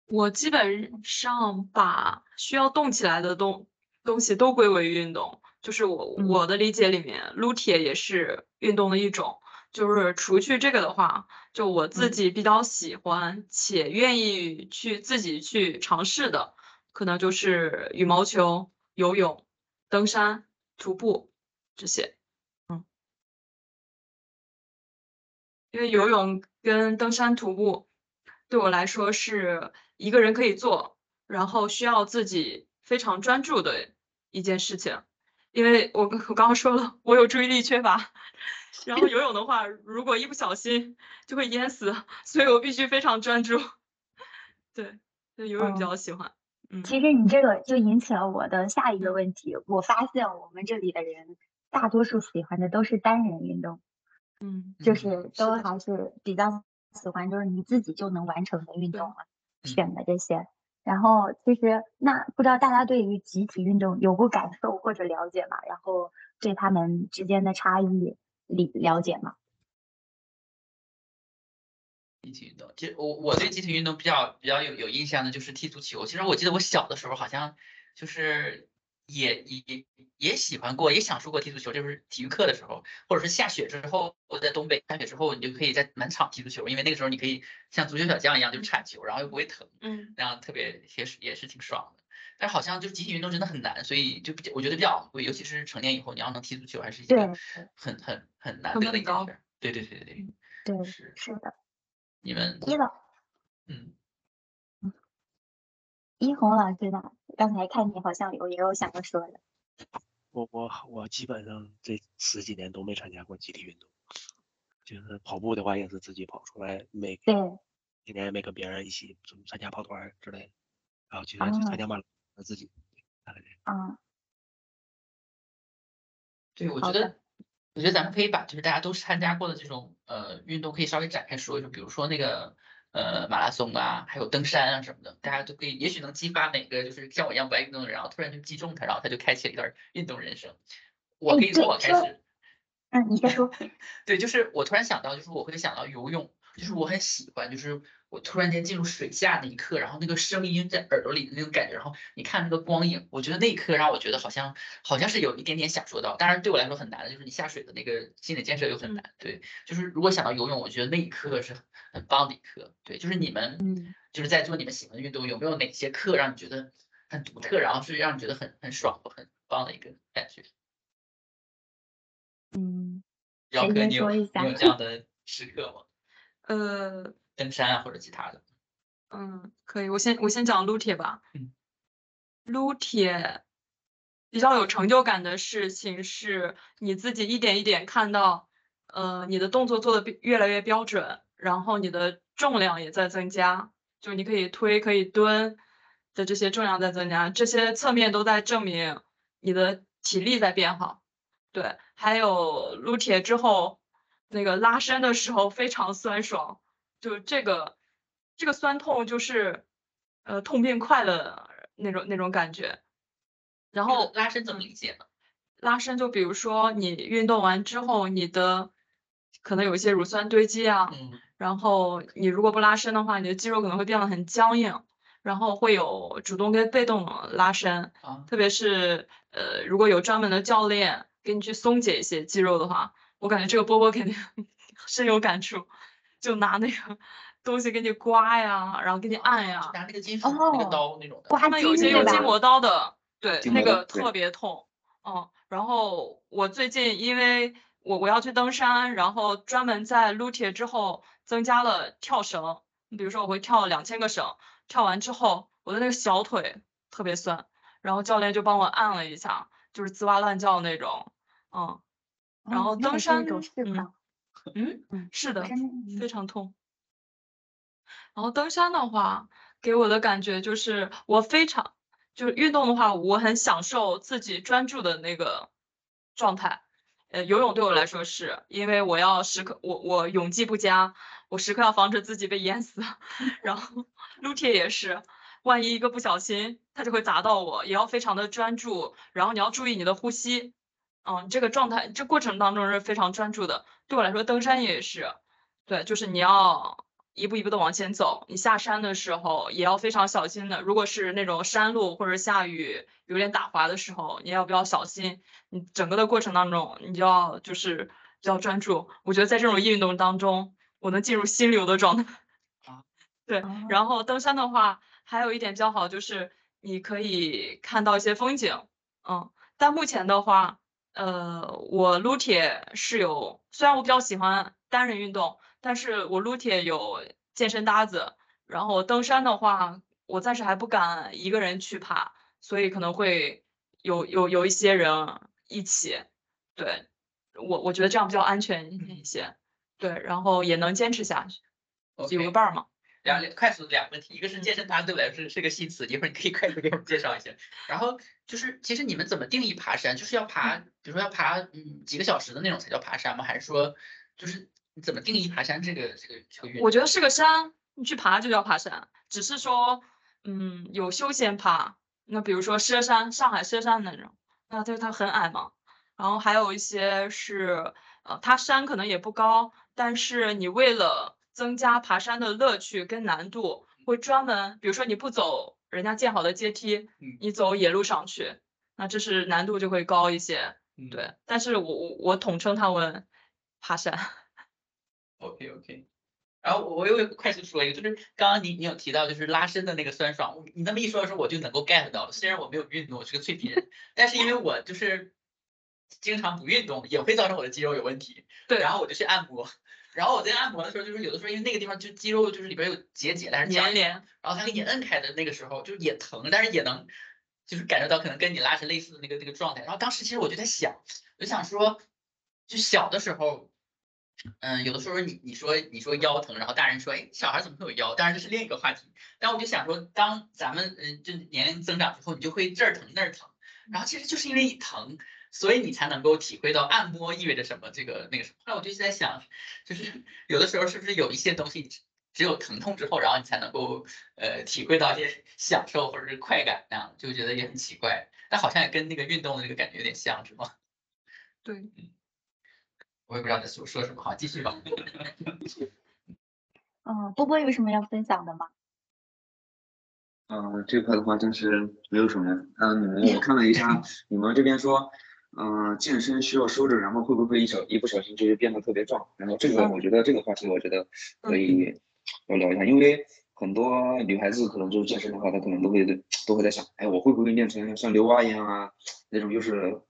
我基本上把需要动起来的东东西都归为运动。就是我我的理解里面，撸铁也是运动的一种。就是除去这个的话，就我自己比较喜欢且愿意去自己去尝试的，可能就是羽毛球、游泳、登山、徒步这些。因为游泳跟登山、徒步对我来说是一个人可以做，然后需要自己非常专注的一件事情。因为我我刚刚说了，我有注意力缺乏，然后游泳的话，如果一不小心就会淹死，所以我必须非常专注。对，对，游泳比较喜欢。嗯，其实你这个就引起了我的下一个问题。我发现我们这里的人大多数喜欢的都是单人运动，嗯，就是都还是比较喜欢就是你自己就能完成的运动嘛，选的这些。然后其实那不知道大家对于集体运动有过感受或者了解吗？然后对他们之间的差异理了解吗？集体运动，其实我我对集体运动比较比较有有印象的就是踢足球。其实我记得我小的时候好像就是也也也喜欢过，也享受过踢足球。就是体育课的时候，或者是下雪之后，我在东北下雪之后，你就可以在满场踢足球，因为那个时候你可以像足球小将一样就铲球，然后又不会疼，嗯，那样特别也是也是挺爽的。但好像就是集体运动真的很难，所以就比较我觉得比较昂贵，尤其是成年以后你要能踢足球，还是一个很很很难得的一件事。对对对对对，是是的。你们一了，嗯，一红老师呢？刚才看你好像有也有想要说的。我我我基本上这十几年都没参加过集体运动，就是跑步的话也是自己跑出来，没对，今年也没跟别人一起参加跑团之类的，然后去去参加马拉松自己，啊，对，我觉得。我觉得咱们可以把就是大家都参加过的这种呃运动，可以稍微展开说一说，比如说那个呃马拉松啊，还有登山啊什么的，大家都可以，也许能激发哪个就是像我一样不爱运动的人，然后突然就击中他，然后他就开启了一段运动人生。我可以从我开始。嗯，你先说。对，就是我突然想到，就是我会想到游泳，就是我很喜欢，就是。我突然间进入水下那一刻，然后那个声音在耳朵里的那种感觉，然后你看那个光影，我觉得那一刻让我觉得好像好像是有一点点享受到。当然对我来说很难的，就是你下水的那个心理建设又很难。对，就是如果想到游泳，我觉得那一刻是很棒的一刻。对，就是你们就是在做你们喜欢的运动，有没有哪些课让你觉得很独特，然后是让你觉得很很爽很棒的一个感觉？嗯，姚哥，你有你有这样的时刻吗？呃。登山啊，或者其他的，嗯，可以。我先我先讲撸铁吧。嗯，撸铁比较有成就感的事情是，你自己一点一点看到，呃，你的动作做的越来越标准，然后你的重量也在增加，就你可以推可以蹲的这些重量在增加，这些侧面都在证明你的体力在变好。对，还有撸铁之后那个拉伸的时候非常酸爽。就这个，这个酸痛就是，呃，痛并快的那种那种感觉。然后拉伸怎么理解呢？拉伸就比如说你运动完之后，你的可能有一些乳酸堆积啊，然后你如果不拉伸的话，你的肌肉可能会变得很僵硬，然后会有主动跟被动拉伸。特别是呃，如果有专门的教练给你去松解一些肌肉的话，我感觉这个波波肯定 深有感触。就拿那个 东西给你刮呀，然后给你按呀，拿那个金属那个刀那种的。他们有些用筋膜刀的，对，那个特别痛。嗯，然后我最近因为我我要去登山，然后专门在撸铁之后增加了跳绳。你比如说我会跳两千个绳，跳完之后我的那个小腿特别酸，然后教练就帮我按了一下，就是滋哇乱叫那种。嗯，然后登山嗯。嗯嗯，是的，非常痛。然后登山的话，给我的感觉就是我非常，就是运动的话，我很享受自己专注的那个状态。呃，游泳对我来说是因为我要时刻，我我泳技不佳，我时刻要防止自己被淹死。然后撸铁也是，万一一个不小心，它就会砸到我，也要非常的专注。然后你要注意你的呼吸。嗯，这个状态，这过程当中是非常专注的。对我来说，登山也是，对，就是你要一步一步的往前走。你下山的时候也要非常小心的。如果是那种山路或者下雨有点打滑的时候，你要比较小心。你整个的过程当中，你就要就是比较专注。我觉得在这种运动当中，我能进入心流的状态。啊，对。然后登山的话，还有一点比较好就是你可以看到一些风景。嗯，但目前的话。呃，我撸铁是有，虽然我比较喜欢单人运动，但是我撸铁有健身搭子。然后登山的话，我暂时还不敢一个人去爬，所以可能会有有有一些人一起。对，我我觉得这样比较安全一些。对，然后也能坚持下去，有个伴儿嘛。两快速的两个问题，一个是健身搭子对我来说是个新词，一会儿你可以快速给我们介绍一下。然后就是其实你们怎么定义爬山？就是要爬，比如说要爬嗯几个小时的那种才叫爬山吗？还是说就是你怎么定义爬山这个这个这个运动？我觉得是个山，你去爬就叫爬山，只是说嗯，有休闲爬，那比如说佘山，上海佘山那种，那就是它很矮嘛。然后还有一些是，呃，它山可能也不高，但是你为了增加爬山的乐趣跟难度，会专门，比如说你不走人家建好的阶梯，你走野路上去，那这是难度就会高一些。对，但是我我我统称它为爬山。OK OK。然后我又快速说一个，就是刚刚你你有提到就是拉伸的那个酸爽，你那么一说的时候我就能够 get 到了。虽然我没有运动，我是个脆皮人，但是因为我就是经常不运动，也会造成我的肌肉有问题。对，然后我就去按摩，然后我在按摩的时候，就是有的时候因为那个地方就肌肉就是里边有结节，但是粘连，然后它给你摁开的那个时候，就是也疼，但是也能就是感受到可能跟你拉伸类似的那个那个状态。然后当时其实我就在想，我就想说，就小的时候。嗯，有的时候你你说你说腰疼，然后大人说，哎，小孩怎么会有腰？当然这是另一个话题。但我就想说，当咱们嗯就年龄增长之后，你就会这儿疼那儿疼，然后其实就是因为你疼，所以你才能够体会到按摩意味着什么这个那个什么。后来我就在想，就是 有的时候是不是有一些东西只有疼痛之后，然后你才能够呃体会到一些享受或者是快感那样，就觉得也很奇怪。但好像也跟那个运动的那个感觉有点像是吗？对，嗯。我也不知道在说说什么，好，继续吧。嗯，波波有什么要分享的吗？嗯，这块的话真是没有什么。嗯，你们我看了一下，你们这边说，嗯，健身需要收着，然后会不会一小一不小心就变得特别壮？然后这个我觉得这个话题我觉得可以要聊一下，因为很多女孩子可能就是健身的话，她可能都会都会在想，哎，我会不会练成像刘蛙一样啊？那种又是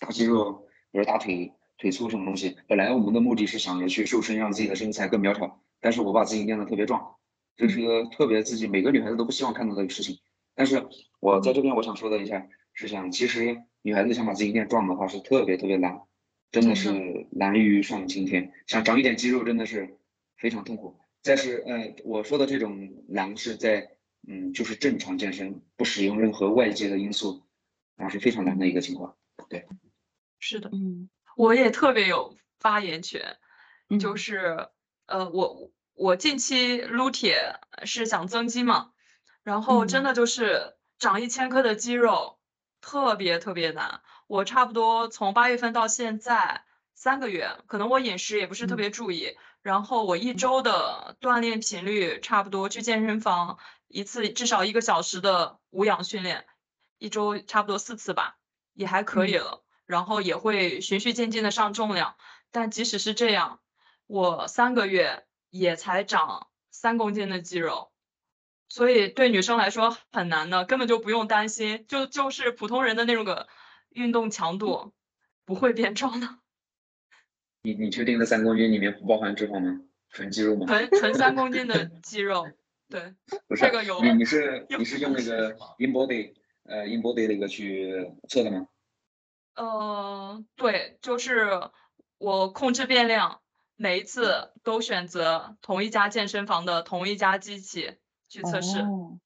大肌肉，比如大腿。腿粗什么东西？本来我们的目的是想着去瘦身，让自己的身材更苗条。但是我把自己练得特别壮，这是个特别自己每个女孩子都不希望看到的一个事情。但是我在这边我想说的一下是想，其实女孩子想把自己练壮的话是特别特别难，真的是难于上青天。想长一点肌肉真的是非常痛苦。但是，呃，我说的这种难是在，嗯，就是正常健身，不使用任何外界的因素，那是非常难的一个情况。对，是的，嗯。我也特别有发言权，就是呃，我我近期撸铁是想增肌嘛，然后真的就是长一千克的肌肉特别特别难。我差不多从八月份到现在三个月，可能我饮食也不是特别注意，然后我一周的锻炼频率差不多去健身房一次至少一个小时的无氧训练，一周差不多四次吧，也还可以了。然后也会循序渐进的上重量，但即使是这样，我三个月也才长三公斤的肌肉，所以对女生来说很难的，根本就不用担心，就就是普通人的那种个运动强度不会变壮的。你你确定这三公斤里面不包含脂肪吗？纯肌肉吗？纯纯三公斤的肌肉，对，这个有。你你是你是用那个 InBody 呃 InBody 那个去测的吗？呃，对，就是我控制变量，每一次都选择同一家健身房的同一家机器去测试。嗯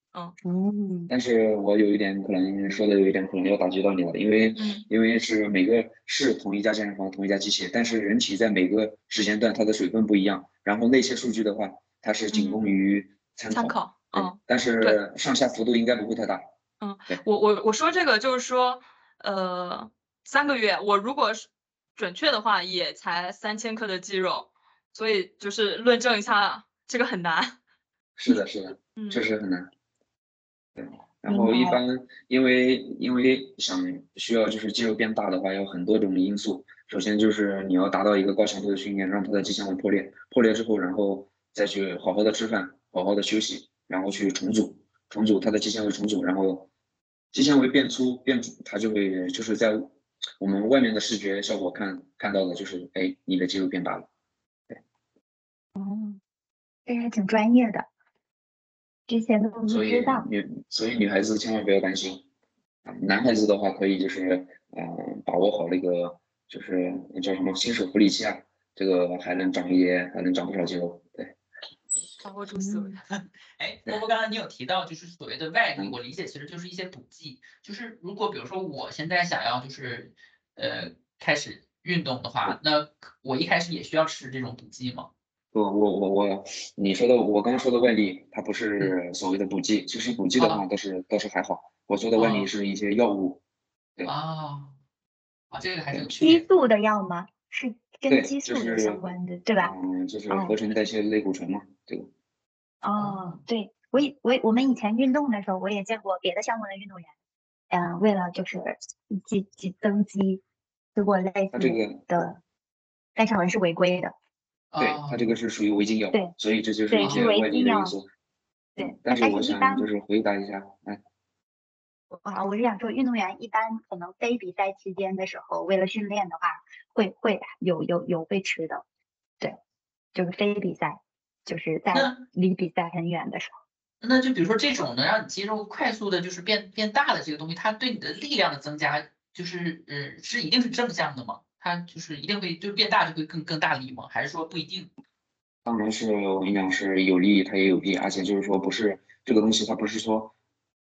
嗯。但是我有一点可能说的有一点可能要打击到你了，因为因为是每个是同一家健身房同一家机器，但是人体在每个时间段它的水分不一样，然后那些数据的话，它是仅供于参考。参考。嗯。但是上下幅度应该不会太大。嗯。我我我说这个就是说，呃。三个月，我如果是准确的话，也才三千克的肌肉，所以就是论证一下，这个很难。是的，是的，确实很难。对，然后一般因为因为想需要就是肌肉变大的话，有很多种因素。首先就是你要达到一个高强度的训练，让它的肌纤维破裂，破裂之后，然后再去好好的吃饭，好好的休息，然后去重组，重组它的肌纤维重组，然后肌纤维变粗变，它就会就是在。我们外面的视觉效果看看到的就是，哎，你的肌肉变大了，对。哦，这还挺专业的，之前都不知道。女，所以女孩子千万不要担心，啊，男孩子的话可以就是，嗯，把握好那个，就是叫什么新手福利期啊，这个还能长一点，还能长不少肌肉，对。把握住思维。哎，波波，刚刚你有提到，就是所谓的外力，我理解其实就是一些补剂。就是如果比如说我现在想要就是呃开始运动的话，那我一开始也需要吃这种补剂吗？不，我我我，你说的我刚刚说的外力，它不是所谓的补剂，其实补剂的话倒是倒是还好。我说的外力是一些药物。对啊，啊，这个还是激素的药吗？是跟激素相关的，对吧？嗯，就是合成代谢类固醇嘛，这个。哦，对我以我我们以前运动的时候，我也见过别的项目的运动员，嗯，为了就是激激增肌，吃过类似的，但是好像是违规的。对他这个是属于违禁药，对，所以这就是一些外力的因素。对，但是我想就是回答一下，哎，啊，我是想说，运动员一般可能非比赛期间的时候，为了训练的话，会会有有有会吃的，对，就是非比赛，就是在离比赛很远的时候。那就比如说这种能让你肌肉快速的，就是变变大的这个东西，它对你的力量的增加，就是嗯，是一定是正向的吗？它就是一定会就是变大就会更更大力吗？还是说不一定？当然是我跟你讲是有利它也有弊，而且就是说不是这个东西它不是说，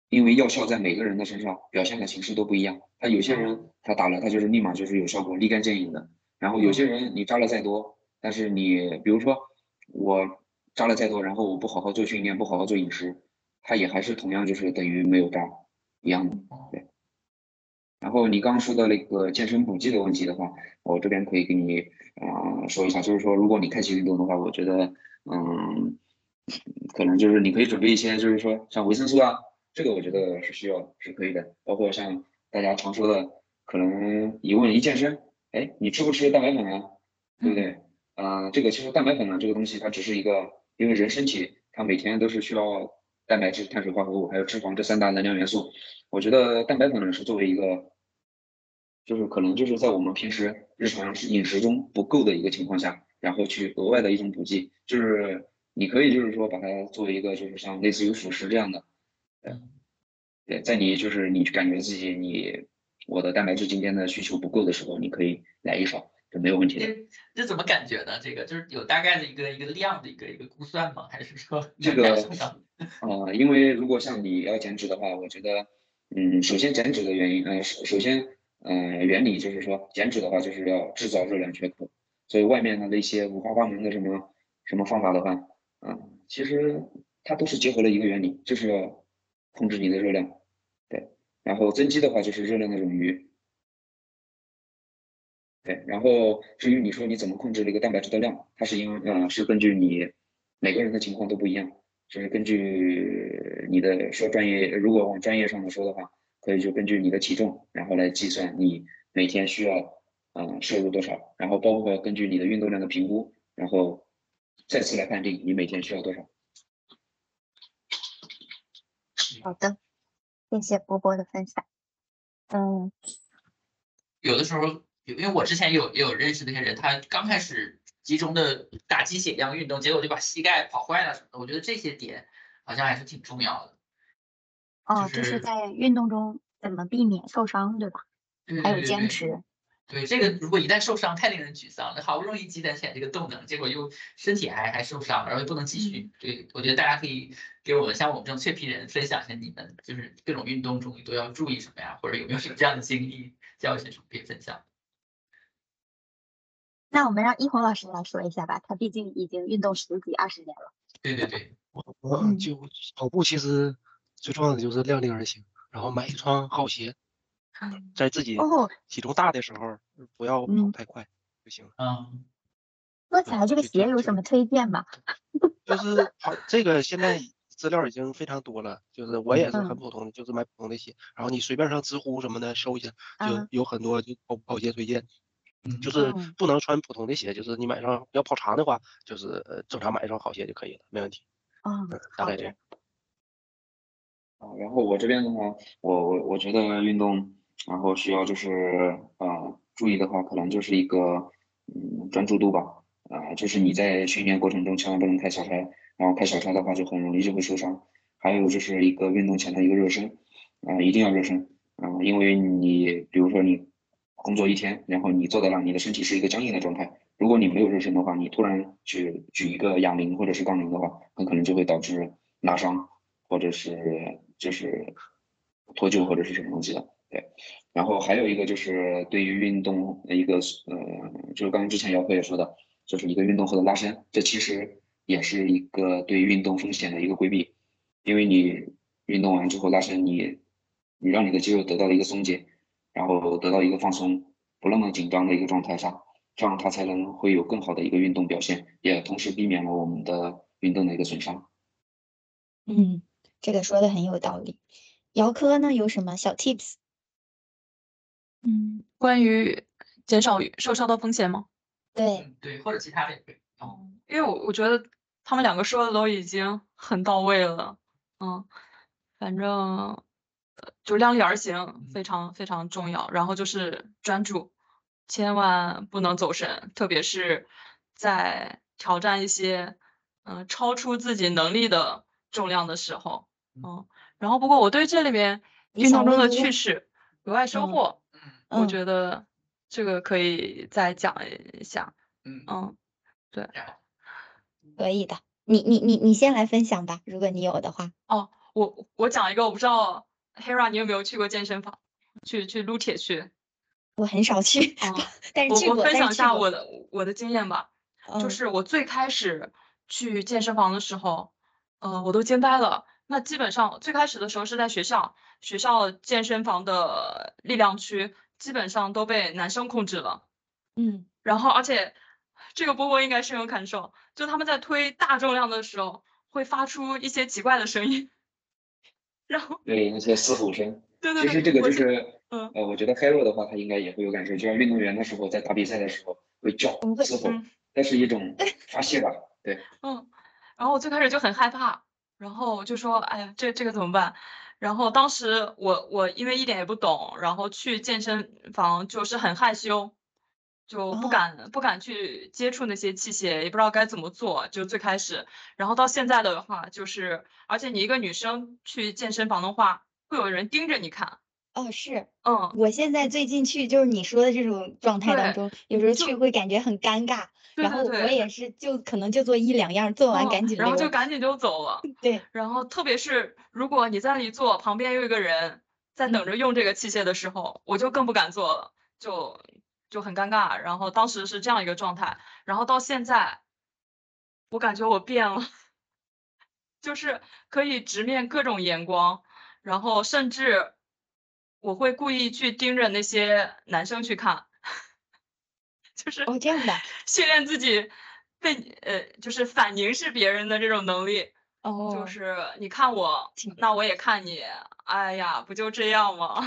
因为药效在每个人的身上表现的形式都不一样。他有些人他打了他就是立马就是有效果立竿见影的，然后有些人你扎了再多，但是你比如说我扎了再多，然后我不好好做训练不好好做饮食，它也还是同样就是等于没有扎一样的，对。然后你刚刚说的那个健身补剂的问题的话，我这边可以给你啊说一下，就是说如果你开启运动的话，我觉得嗯，可能就是你可以准备一些，就是说像维生素啊，这个我觉得是需要是可以的。包括像大家常说的，可能一问一健身，哎，你吃不吃蛋白粉啊？对不对？啊，这个其实蛋白粉呢，这个东西它只是一个，因为人身体它每天都是需要蛋白质、碳水化合物还有脂肪这三大能量元素。我觉得蛋白粉呢是作为一个。就是可能就是在我们平时日常饮食中不够的一个情况下，然后去额外的一种补剂，就是你可以就是说把它作为一个就是像类似于辅食这样的，嗯，对，在你就是你感觉自己你我的蛋白质今天的需求不够的时候，你可以来一勺，这没有问题的。这怎么感觉呢？这个就是有大概的一个一个量的一个一个估算吗？还是说这个？呃，因为如果像你要减脂的话，我觉得，嗯，首先减脂的原因，呃，首首先。嗯，原理就是说减脂的话，就是要制造热量缺口。所以外面的那些五花八门的什么什么方法的话，嗯，其实它都是结合了一个原理，就是要控制你的热量。对，然后增肌的话就是热量的冗余。对，然后至于你说你怎么控制这个蛋白质的量，它是因为嗯是根据你每个人的情况都不一样，就是根据你的说专业，如果往专业上的说的话。可以就根据你的体重，然后来计算你每天需要嗯摄入多少，然后包括根据你的运动量的评估，然后再次来判定你每天需要多少。好的，谢谢波波的分享。嗯，有的时候，因为我之前有也有认识那些人，他刚开始集中的打鸡血一样运动，结果就把膝盖跑坏了什么的。我觉得这些点好像还是挺重要的。哦，就是在运动中怎么避免受伤，对吧？还有坚持。对这个，如果一旦受伤，太令人沮丧了。好不容易积攒起来这个动能，结果又身体还还受伤，然后又不能继续。对，我觉得大家可以给我们像我们这种脆皮人分享一下，你们就是各种运动中都要注意什么呀？或者有没有什么这样的经历，教一些什么可以分享？那我们让一红老师来说一下吧，他毕竟已经运动十几二十年了。对对对，我我就跑步其实。最重要的就是量力而行，然后买一双好鞋，在自己体重大的时候不要跑太快就行了。嗯，说起来这个鞋有什么推荐吗？就是好，这个现在资料已经非常多了，就是我也是很普通的，就是买普通的鞋。然后你随便上知乎什么的搜一下，就有很多就跑跑鞋推荐。就是不能穿普通的鞋，就是你买上要跑长的话，就是呃正常买一双好鞋就可以了，没问题。嗯，大概这样。啊，然后我这边的话，我我我觉得运动，然后需要就是呃注意的话，可能就是一个嗯专注度吧，啊，就是你在训练过程中千万不能开小差，然后开小差的话就很容易就会受伤。还有就是一个运动前的一个热身，啊，一定要热身，啊，因为你比如说你工作一天，然后你坐在那，你的身体是一个僵硬的状态，如果你没有热身的话，你突然去举一个哑铃或者是杠铃的话，很可能就会导致拉伤，或者是。就是脱臼或者是什么东西的，对。然后还有一个就是对于运动的一个呃，就是刚刚之前姚科也说的，就是一个运动后的拉伸，这其实也是一个对运动风险的一个规避，因为你运动完之后拉伸，你你让你的肌肉得到了一个松解，然后得到一个放松，不那么紧张的一个状态下，这样它才能会有更好的一个运动表现，也同时避免了我们的运动的一个损伤。嗯，这个说的很有道理。姚科呢，有什么小 tips？嗯，关于减少受伤的风险吗？对对，或者其他的也可以。哦，因为我我觉得他们两个说的都已经很到位了。嗯，反正就量力而行，非常非常重要。然后就是专注，千万不能走神，特别是在挑战一些嗯超出自己能力的重量的时候。嗯，然后不过我对这里面运动中的趣事、额外收获，我觉得这个可以再讲一下。嗯嗯，对，可以的。你你你你先来分享吧，如果你有的话。哦，我我讲一个，我不知道 Hera 你有没有去过健身房，去去撸铁去？我很少去，但是去过。我分享一下我的我的经验吧，嗯就是我最开始去健身房的时候，呃，我都惊呆了。那基本上最开始的时候是在学校，学校健身房的力量区基本上都被男生控制了。嗯，然后而且这个波波应该深有感受，就他们在推大重量的时候会发出一些奇怪的声音，然后对那些嘶吼声。对对对，其实这个就是，嗯呃，我觉得 Hero 的话，他应该也会有感受，就像运动员的时候在打比赛的时候会叫嘶吼，那是一种发泄吧，对。嗯，然后我最开始就很害怕。然后就说，哎呀，这这个怎么办？然后当时我我因为一点也不懂，然后去健身房就是很害羞，就不敢不敢去接触那些器械，也不知道该怎么做。就最开始，然后到现在的话，就是而且你一个女生去健身房的话，会有人盯着你看。哦，是，嗯，我现在最近去就是你说的这种状态当中，有时候去会感觉很尴尬。然后我也是，就可能就做一两样，做完赶紧、哦，然后就赶紧就走了。对，然后特别是如果你在那里做，旁边有一个人在等着用这个器械的时候，我就更不敢做了，就就很尴尬。然后当时是这样一个状态，然后到现在，我感觉我变了，就是可以直面各种眼光，然后甚至我会故意去盯着那些男生去看。就是哦，这样的 训练自己被呃，就是反凝视别人的这种能力。哦，就是你看我，那我也看你。哎呀，不就这样吗？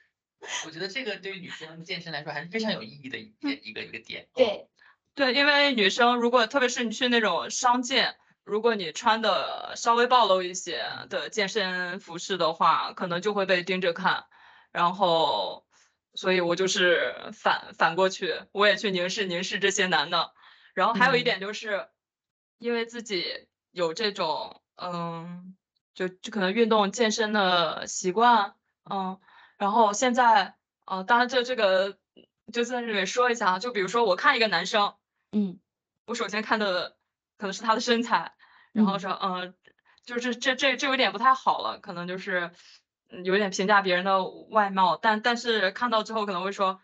我觉得这个对于女生健身来说还是非常有意义的一点一个一个点。对对，因为女生如果特别是你去那种商健，如果你穿的稍微暴露一些的健身服饰的话，可能就会被盯着看，然后。所以我就是反反过去，我也去凝视凝视这些男的。然后还有一点就是，因为自己有这种嗯，就就可能运动健身的习惯，嗯。然后现在，呃，当然这这个就在这里说一下啊，就比如说我看一个男生，嗯，我首先看的可能是他的身材，然后说，嗯，就是这这这有点不太好了，可能就是。有点评价别人的外貌，但但是看到之后可能会说，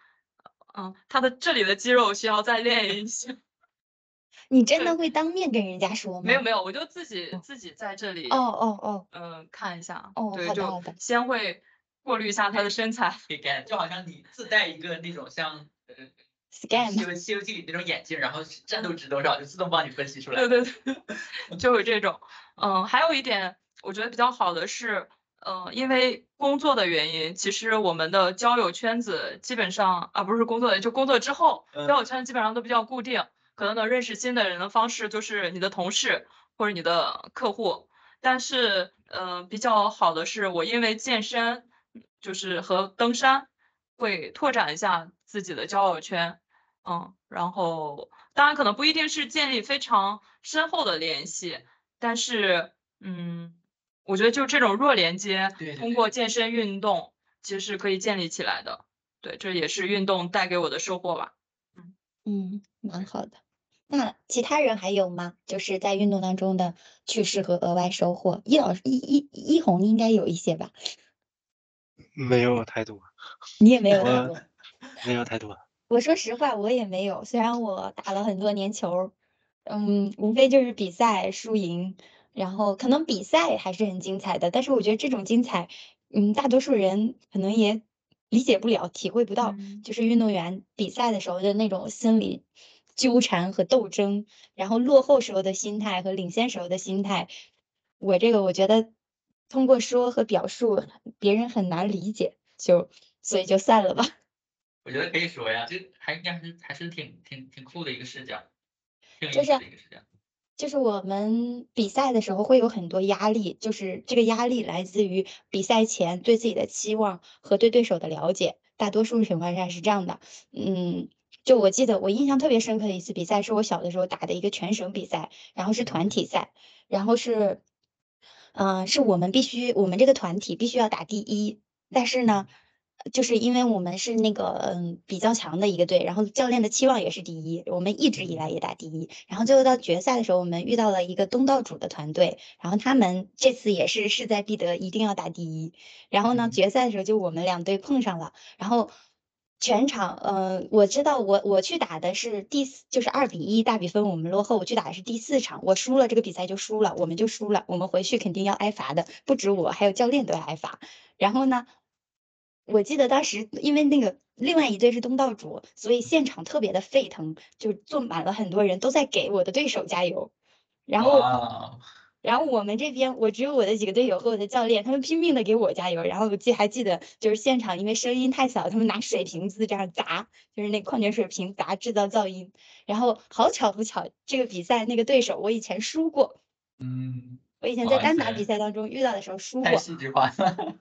嗯，他的这里的肌肉需要再练一下。你真的会当面跟人家说吗？没有没有，我就自己自己在这里。哦哦哦。嗯，看一下。哦，对，好的好的。先会过滤一下他的身材。scan 就好像你自带一个那种像呃 scan 西游西游记里那种眼镜，然后战斗值多少就自动帮你分析出来。对对对，就有这种。嗯，还有一点我觉得比较好的是。嗯，因为工作的原因，其实我们的交友圈子基本上啊，不是工作的，就工作之后，交友圈基本上都比较固定。可能能认识新的人的方式就是你的同事或者你的客户。但是，嗯、呃，比较好的是我因为健身，就是和登山，会拓展一下自己的交友圈。嗯，然后当然可能不一定是建立非常深厚的联系，但是，嗯。我觉得就这种弱连接，通过健身运动其实是可以建立起来的。对，这也是运动带给我的收获吧。嗯嗯，蛮好的。那其他人还有吗？就是在运动当中的趣事和额外收获。一老师，一一一红应该有一些吧？没有太多。你也没有太多。没有太多。我说实话，我也没有。虽然我打了很多年球，嗯，无非就是比赛输赢，然后可能比赛还是很精彩的。但是我觉得这种精彩，嗯，大多数人可能也理解不了、体会不到，就是运动员比赛的时候的那种心理纠缠和斗争，然后落后时候的心态和领先时候的心态。我这个我觉得通过说和表述，别人很难理解，就所以就算了吧。我觉得可以说呀，这还应该还是还是挺挺挺酷的一个视角，挺有意思的一个视角。就是就是我们比赛的时候会有很多压力，就是这个压力来自于比赛前对自己的期望和对对手的了解，大多数情况下是这样的。嗯，就我记得我印象特别深刻的一次比赛，是我小的时候打的一个全省比赛，然后是团体赛，然后是，嗯，是我们必须我们这个团体必须要打第一，但是呢。就是因为我们是那个嗯比较强的一个队，然后教练的期望也是第一，我们一直以来也打第一。然后最后到决赛的时候，我们遇到了一个东道主的团队，然后他们这次也是势在必得，一定要打第一。然后呢，决赛的时候就我们两队碰上了，然后全场嗯我知道我我去打的是第四，就是二比一大比分我们落后，我去打的是第四场，我输了这个比赛就输了，我们就输了，我们回去肯定要挨罚的，不止我，还有教练都要挨罚。然后呢？我记得当时，因为那个另外一队是东道主，所以现场特别的沸腾，就坐满了很多人都在给我的对手加油。然后，然后我们这边我只有我的几个队友和我的教练，他们拼命的给我加油。然后我记还记得，就是现场因为声音太小，他们拿水瓶子这样砸，就是那矿泉水瓶砸制造噪音。然后好巧不巧，这个比赛那个对手我以前输过，嗯，我以前在单打比赛当中遇到的时候输过。太戏剧化了。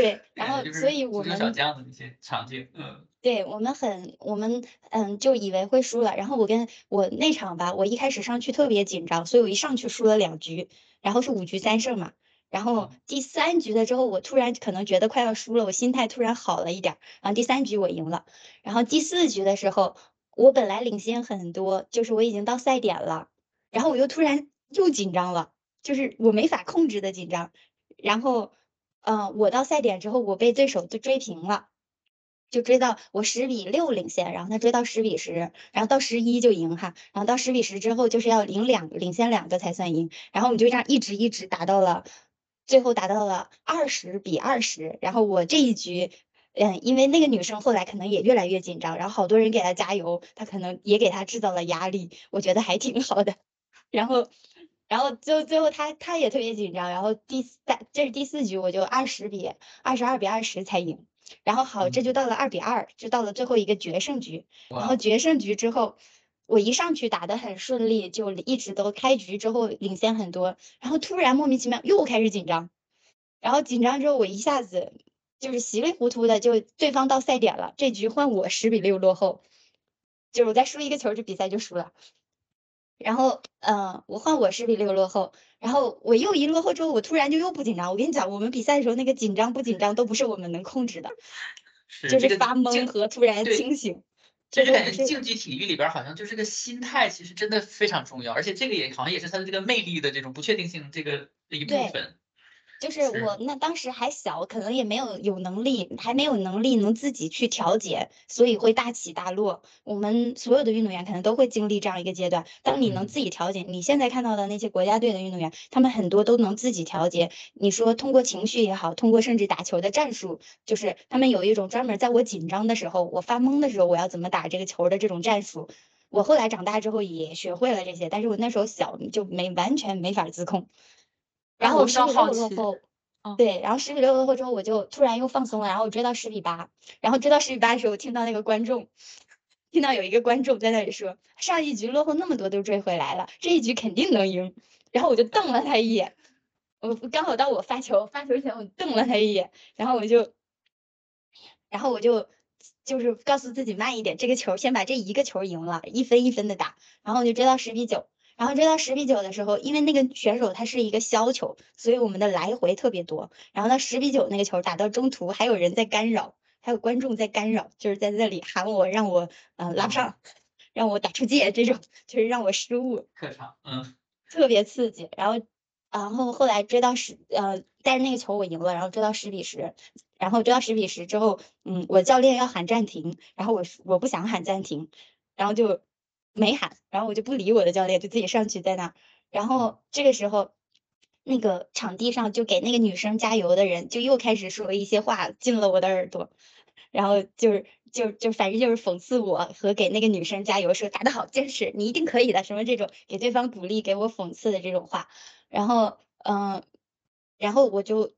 对，然后所以我们小将的那些场景，嗯，对我们很，我们嗯就以为会输了。然后我跟我那场吧，我一开始上去特别紧张，所以我一上去输了两局，然后是五局三胜嘛。然后第三局的之后，我突然可能觉得快要输了，我心态突然好了一点。然后第三局我赢了。然后第四局的时候，我本来领先很多，就是我已经到赛点了，然后我又突然又紧张了，就是我没法控制的紧张，然后。嗯，我到赛点之后，我被对手就追平了，就追到我十比六领先，然后他追到十比十，然后到十一就赢哈，然后到十比十之后就是要领两领先两个才算赢，然后我们就这样一直一直打到了最后打到了二十比二十，然后我这一局，嗯，因为那个女生后来可能也越来越紧张，然后好多人给她加油，她可能也给她制造了压力，我觉得还挺好的，然后。然后最后最后他他也特别紧张，然后第三这是第四局我就二十比二十二比二十才赢，然后好这就到了二比二，就到了最后一个决胜局，然后决胜局之后我一上去打得很顺利，就一直都开局之后领先很多，然后突然莫名其妙又开始紧张，然后紧张之后我一下子就是稀里糊涂的就对方到赛点了，这局换我十比六落后，就是我再输一个球这比赛就输了。然后，嗯，我换我是比六落后，然后我又一落后之后，我突然就又不紧张。我跟你讲，我们比赛的时候那个紧张不紧张都不是我们能控制的，就是发懵和突然清醒。这就是感觉竞技体育里边好像就是个心态，其实真的非常重要，而且这个也好像也是它的这个魅力的这种不确定性这个一部分。就是我那当时还小，可能也没有有能力，还没有能力能自己去调节，所以会大起大落。我们所有的运动员可能都会经历这样一个阶段。当你能自己调节，你现在看到的那些国家队的运动员，他们很多都能自己调节。你说通过情绪也好，通过甚至打球的战术，就是他们有一种专门在我紧张的时候，我发懵的时候，我要怎么打这个球的这种战术。我后来长大之后也学会了这些，但是我那时候小就没完全没法自控。然后十比六落后，对，然后十比六落后之后，我就突然又放松了，然后我追到十比八，然后追到十比八的时候，我听到那个观众，听到有一个观众在那里说，上一局落后那么多都追回来了，这一局肯定能赢，然后我就瞪了他一眼，我刚好到我发球，发球前我瞪了他一眼，然后我就，然后我就就是告诉自己慢一点，这个球先把这一个球赢了，一分一分的打，然后我就追到十比九。然后追到十比九的时候，因为那个选手他是一个削球，所以我们的来回特别多。然后到十比九那个球打到中途，还有人在干扰，还有观众在干扰，就是在那里喊我，让我嗯拉不上，让我打出界，这种就是让我失误。客场，嗯，特别刺激。然后，然后后来追到十，呃，但是那个球我赢了，然后追到十比十，然后追到十比十之后，嗯，我教练要喊暂停，然后我我不想喊暂停，然后就没喊，然后我就不理我的教练，就自己上去在那，然后这个时候，那个场地上就给那个女生加油的人就又开始说一些话进了我的耳朵，然后就是就就反正就是讽刺我和给那个女生加油，说打得好，坚持，你一定可以的，什么这种给对方鼓励，给我讽刺的这种话，然后嗯，然后我就。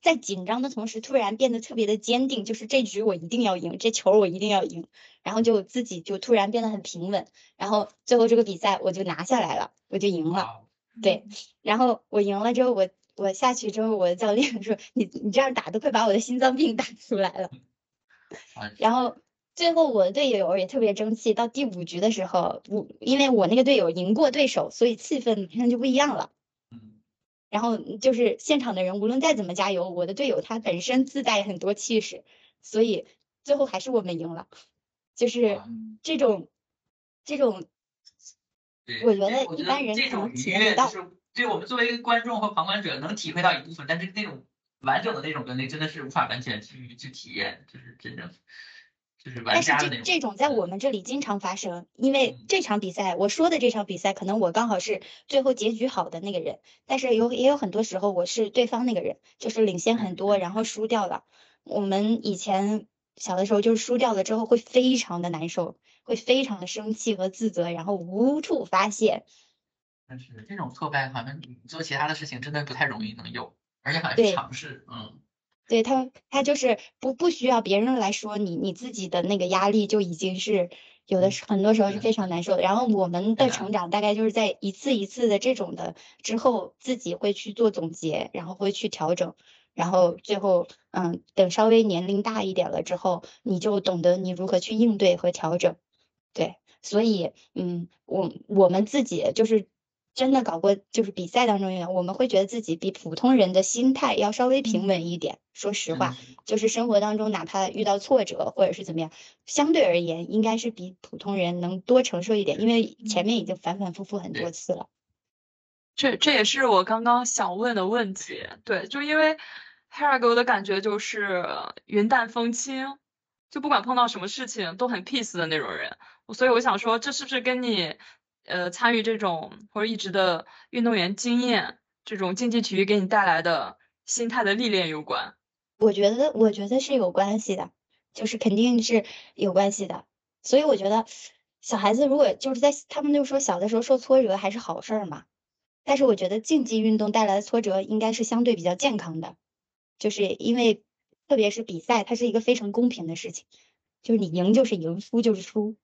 在紧张的同时，突然变得特别的坚定，就是这局我一定要赢，这球我一定要赢，然后就自己就突然变得很平稳，然后最后这个比赛我就拿下来了，我就赢了，对，然后我赢了之后，我我下去之后，我的教练说你你这样打都快把我的心脏病打出来了，然后最后我的队友也特别争气，到第五局的时候，我因为我那个队友赢过对手，所以气氛马上就不一样了。然后就是现场的人，无论再怎么加油，我的队友他本身自带很多气势，所以最后还是我们赢了。就是这种这种，我觉得一般人可能体会不到。对我们作为观众和旁观者能体会到一部分，但是那种完整的那种能力真的是无法完全去去体验，就是真正。但是这这种在我们这里经常发生，因为这场比赛我说的这场比赛，可能我刚好是最后结局好的那个人，但是有也有很多时候我是对方那个人，就是领先很多，然后输掉了。我们以前小的时候就是输掉了之后会非常的难受，会非常的生气和自责，然后无处发泄。但是这种挫败好像你做其他的事情真的不太容易能有，而且好像是尝试，嗯。对他，他就是不不需要别人来说你，你自己的那个压力就已经是有的，很多时候是非常难受的。然后我们的成长大概就是在一次一次的这种的之后，自己会去做总结，然后会去调整，然后最后，嗯，等稍微年龄大一点了之后，你就懂得你如何去应对和调整。对，所以，嗯，我我们自己就是。真的搞过，就是比赛当中，我们会觉得自己比普通人的心态要稍微平稳一点。说实话，就是生活当中哪怕遇到挫折或者是怎么样，相对而言应该是比普通人能多承受一点，因为前面已经反反复复很多次了。这这也是我刚刚想问的问题。对，就因为 Hera 给我的感觉就是云淡风轻，就不管碰到什么事情都很 peace 的那种人。所以我想说，这是不是跟你？呃，参与这种或者一直的运动员经验，这种竞技体育给你带来的心态的历练有关。我觉得，我觉得是有关系的，就是肯定是有关系的。所以我觉得，小孩子如果就是在他们就说小的时候受挫折还是好事儿嘛。但是我觉得竞技运动带来的挫折应该是相对比较健康的，就是因为特别是比赛，它是一个非常公平的事情，就是你赢就是赢，输就是输。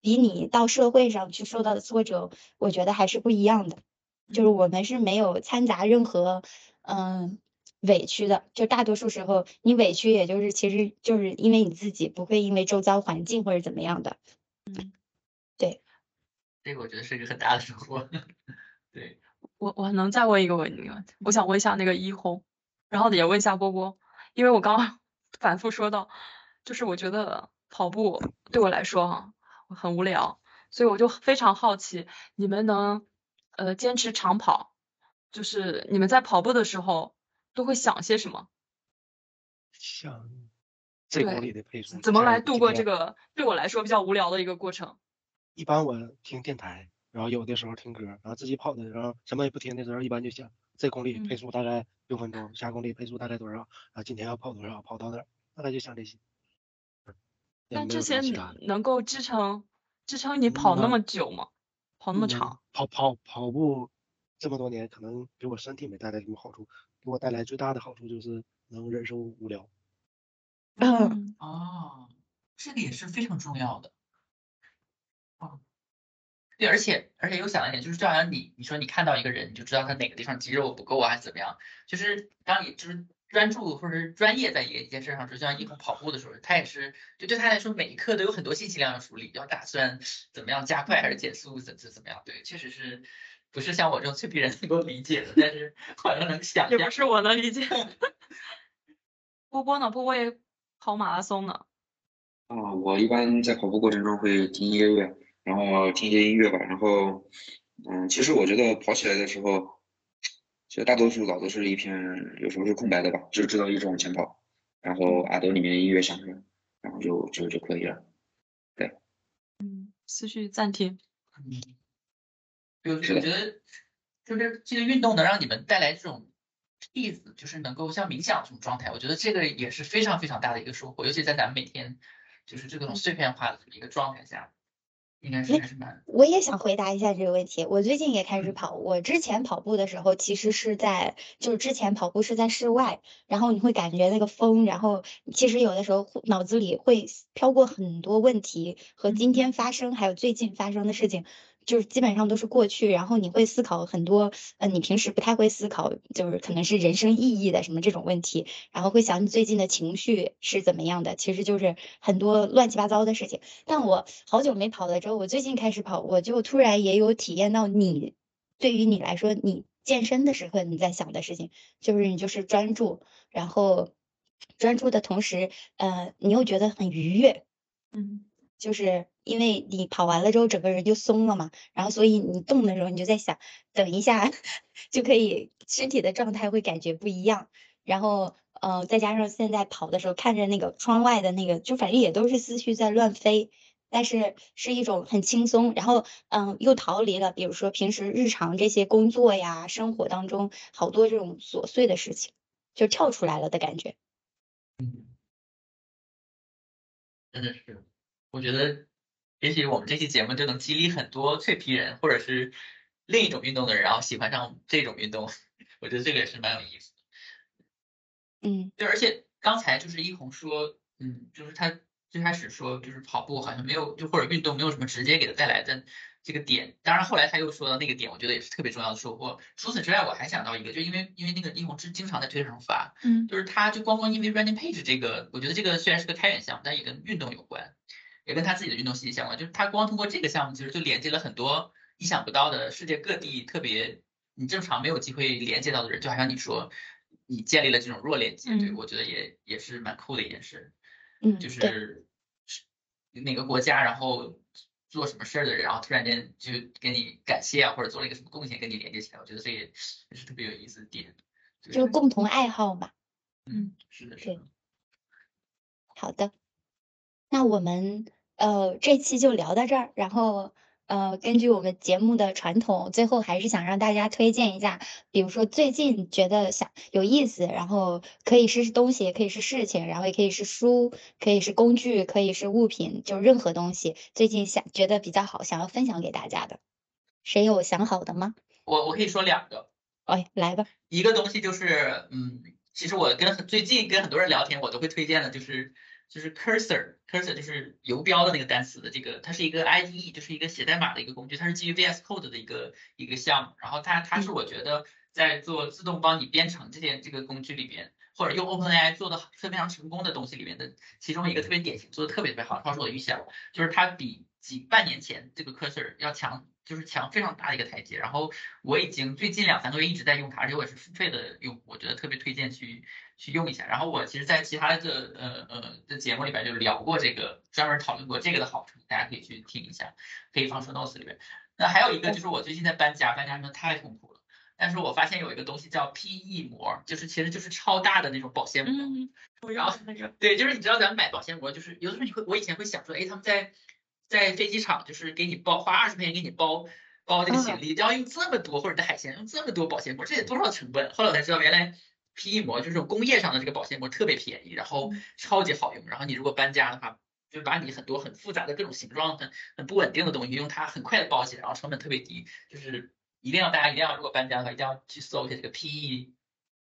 比你到社会上去受到的挫折，我觉得还是不一样的。就是我们是没有掺杂任何嗯委屈的，就大多数时候你委屈，也就是其实就是因为你自己，不会因为周遭环境或者怎么样的。嗯，对，这个我觉得是一个很大的收获。对，我我能再问一个问题吗？我想问一下那个一红，然后也问一下波波，因为我刚刚 反复说到，就是我觉得跑步对我来说哈。很无聊，所以我就非常好奇，你们能呃坚持长跑，就是你们在跑步的时候都会想些什么？想这公里的配速，怎么来度过这个对我来说比较无聊的一个过程？一般我听电台，然后有的时候听歌，然后自己跑的时候什么也不听的时候，一般就想这公里配速大概六分钟，下公里配速大概多少？然后，今天要跑多少？跑到哪？大概就想这些。但这些能够支撑支撑你跑那么久吗？跑那么长？跑跑跑步这么多年，可能给我身体没带来什么好处，给我带来最大的好处就是能忍受无聊。嗯哦，这个也是非常重要的。哦，对，而且而且又想一点，就是就好像你你说你看到一个人，你就知道他哪个地方肌肉不够啊，还是怎么样？就是当你就是。专注或者是专业在一个一件事上，就像以后跑步的时候，他也是就对他来说，每一刻都有很多信息量要处理，要打算怎么样加快还是减速，怎怎怎么样？对，确实是不是像我这种脆皮人能够理解的，但是好像能想。也不是我能理解。波波呢？波波也跑马拉松呢。啊，我一般在跑步过程中会听音乐，然后听一些音乐吧。然后，嗯，其实我觉得跑起来的时候。其实大多数脑子是一片，有时候是空白的吧，就知道一直往前跑，然后耳朵里面音乐响着，然后就就就可以了。对，嗯，思绪暂停。嗯，就我觉得就是这个运动能让你们带来这种 peace，就是能够像冥想这种状态，我觉得这个也是非常非常大的一个收获，尤其在咱们每天就是这种碎片化的这么一个状态下。应该是还是蛮。我也想回答一下这个问题。我最近也开始跑。我之前跑步的时候，其实是在就是之前跑步是在室外，然后你会感觉那个风，然后其实有的时候脑子里会飘过很多问题和今天发生还有最近发生的事情。就是基本上都是过去，然后你会思考很多，呃，你平时不太会思考，就是可能是人生意义的什么这种问题，然后会想你最近的情绪是怎么样的，其实就是很多乱七八糟的事情。但我好久没跑了之后，我最近开始跑，我就突然也有体验到你，对于你来说，你健身的时候你在想的事情，就是你就是专注，然后专注的同时，呃，你又觉得很愉悦，嗯。就是因为你跑完了之后，整个人就松了嘛，然后所以你动的时候，你就在想，等一下 就可以，身体的状态会感觉不一样。然后，呃，再加上现在跑的时候，看着那个窗外的那个，就反正也都是思绪在乱飞，但是是一种很轻松。然后，嗯，又逃离了，比如说平时日常这些工作呀、生活当中好多这种琐碎的事情，就跳出来了的感觉。嗯，真的是。我觉得，也许我们这期节目就能激励很多脆皮人，或者是另一种运动的人，然后喜欢上这种运动。我觉得这个也是蛮有意思的。嗯，对，而且刚才就是一红说，嗯，就是他最开始说，就是跑步好像没有，就或者运动没有什么直接给他带来的这个点。当然后来他又说到那个点，我觉得也是特别重要的收获。除此之外，我还想到一个，就因为因为那个一红是经常在推特上发，嗯，就是他就光光因为 running page 这个，我觉得这个虽然是个开源项目，但也跟运动有关。也跟他自己的运动息息相关，就是他光通过这个项目，其实就连接了很多意想不到的世界各地特别你正常没有机会连接到的人，就好像你说你建立了这种弱连接，对我觉得也也是蛮酷的一件事。嗯，就是哪个国家，然后做什么事儿的人，然后突然间就给你感谢啊，或者做了一个什么贡献，跟你连接起来，我觉得这也也是特别有意思的点。就是共同爱好嘛。嗯，是的，是的。好的，那我们。呃，这期就聊到这儿。然后，呃，根据我们节目的传统，最后还是想让大家推荐一下，比如说最近觉得想有意思，然后可以是东西，也可以是事情，然后也可以是书，可以是工具，可以是物品，就任何东西。最近想觉得比较好，想要分享给大家的，谁有想好的吗？我我可以说两个。哎，来吧。一个东西就是，嗯，其实我跟最近跟很多人聊天，我都会推荐的，就是。就是 cursor，cursor 就是游标的那个单词的这个，它是一个 IDE，就是一个写代码的一个工具，它是基于 VS Code 的一个一个项目。然后它它是我觉得在做自动帮你编程这件这个工具里边，或者用 OpenAI 做的非常成功的东西里面的其中一个特别典型，做的特别特别好，超出我的预想，就是它比几半年前这个 cursor 要强。就是强非常大的一个台阶，然后我已经最近两三个月一直在用它，而且我也是付费的用户，我觉得特别推荐去去用一下。然后我其实，在其他的呃呃的节目里边就聊过这个，专门讨论过这个的好处，大家可以去听一下，可以放 show notes 里边。那还有一个就是我最近在搬家，搬家真的太痛苦了，但是我发现有一个东西叫 PE 膜，就是其实就是超大的那种保鲜膜。嗯，然后那个对，就是你知道咱们买保鲜膜，就是有的时候你会，我以前会想说，哎，他们在。在飞机场就是给你包花二十块钱给你包包这个行李，要用这么多或者带海鲜用这么多保鲜膜，这得多少成本？后来我才知道，原来 PE 膜就是这种工业上的这个保鲜膜特别便宜，然后超级好用。然后你如果搬家的话，就把你很多很复杂的各种形状很很不稳定的东西用它很快的包起来，然后成本特别低。就是一定要大家一定要如果搬家的话，一定要去搜一下这个 PE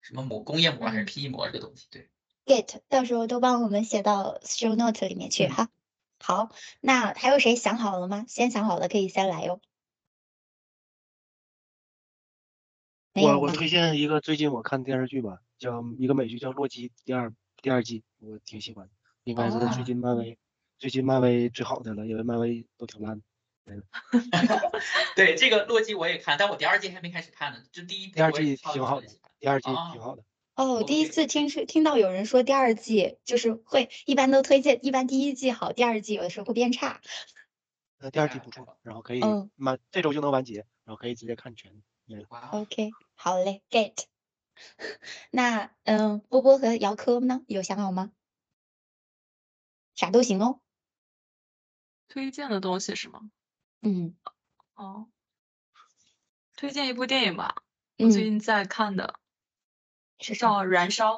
什么膜工业膜还是 PE 膜这个东西。对，get 到时候都帮我们写到 show note 里面去哈。好，那还有谁想好了吗？先想好的可以先来哟。我我推荐一个最近我看电视剧吧，叫一个美剧叫《洛基》第二第二季，我挺喜欢，应该是最近漫威最近漫威最好的了，因为漫威都挺烂的。对这个洛基我也看，但我第二季还没开始看呢，就第一第二季挺好的，第二季挺好的。哦，第一次听是听到有人说第二季就是会，一般都推荐，一般第一季好，第二季有的时候会变差。那第二季不错，然后可以满这周就能完结，然后可以直接看全。，OK，好嘞，get。那嗯，波波和姚科呢，有想好吗？啥都行哦。推荐的东西是吗？嗯哦，推荐一部电影吧，我最嗯，近在看的，是啥？叫《燃烧》，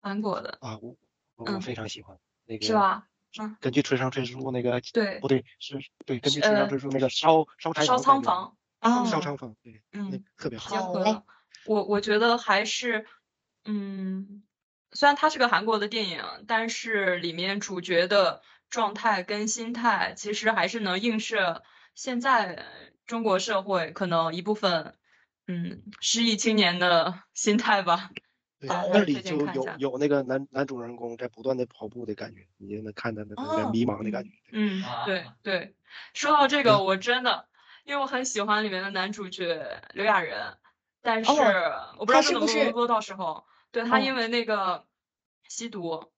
韩国的，啊，我我嗯非常喜欢那个是，吧？嗯，根据村上春树那个，对不对，是对，根据是村上呃春树那个烧烧柴烧仓房，啊，烧仓房，对，嗯，特别好。结合了。我我觉得还是，嗯，虽然它是个韩国的电影，但是里面主角的状态跟心态，其实还是能映射现在中国社会可能一部分，嗯，失意青年的心态吧。对，那里就有有那个男男主人公在不断的跑步的感觉，你就能看到那个哦迷茫的感觉。嗯，对啊对，说到这个，嗯我真的，因为我很喜欢里面的男主角刘亚仁，但是哦我不知道这他是不是能不能播到时候，对他哦因为那个吸毒，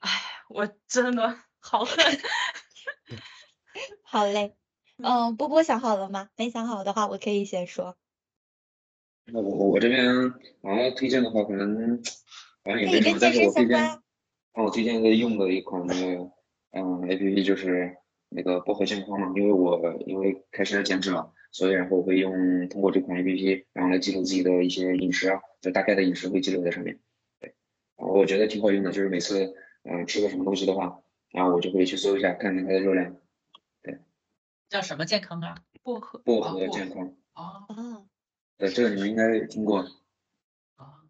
哎，我真的好恨。好 嘞。嗯，波波想好了吗？没想好的话，我可以先说。那我我我这边好像推荐的话，可能反正也没什么，但是我推荐身相关。帮我推荐一个用的一款那个嗯 APP，就是那个薄荷健康嘛，因为我因为开始要减脂了，所以然后我会用通过这款 APP，然后来记录自己的一些饮食啊，就大概的饮食会记录在上面。对，然后我觉得挺好用的，就是每次嗯吃个什么东西的话，然后我就会去搜一下，看看它的热量。对叫什么健康啊？薄荷，薄荷健康，哦哦，对，这个你们应该听过。啊，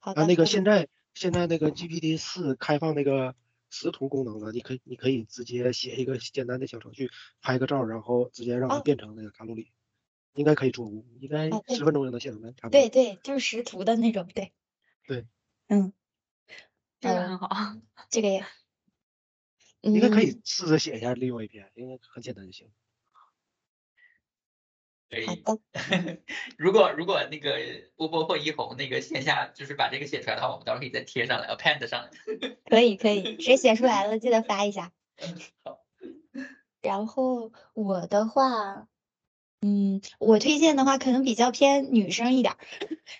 好的。啊，那个现在现在那个 GPT 四开放那个识图功能了，你可以你可以直接写一个简单的小程序，拍个照，然后直接让它哦变成那个卡路里，应该可以做，应该十分钟就能写出来，差不多。对对，就是识图的那种，对。对。嗯，这个呃很好。这个也，应该可嗯，以试着写一下利用 API，应该很简单就行。可以。如果如果那个波波或一红那个线下就是把这个写出来的话，我们到时候可以再贴上来，append 上来。可以可以，谁写出来了记得发一下。好，然后我的话，嗯，我推荐的话可能比较偏女生一点儿，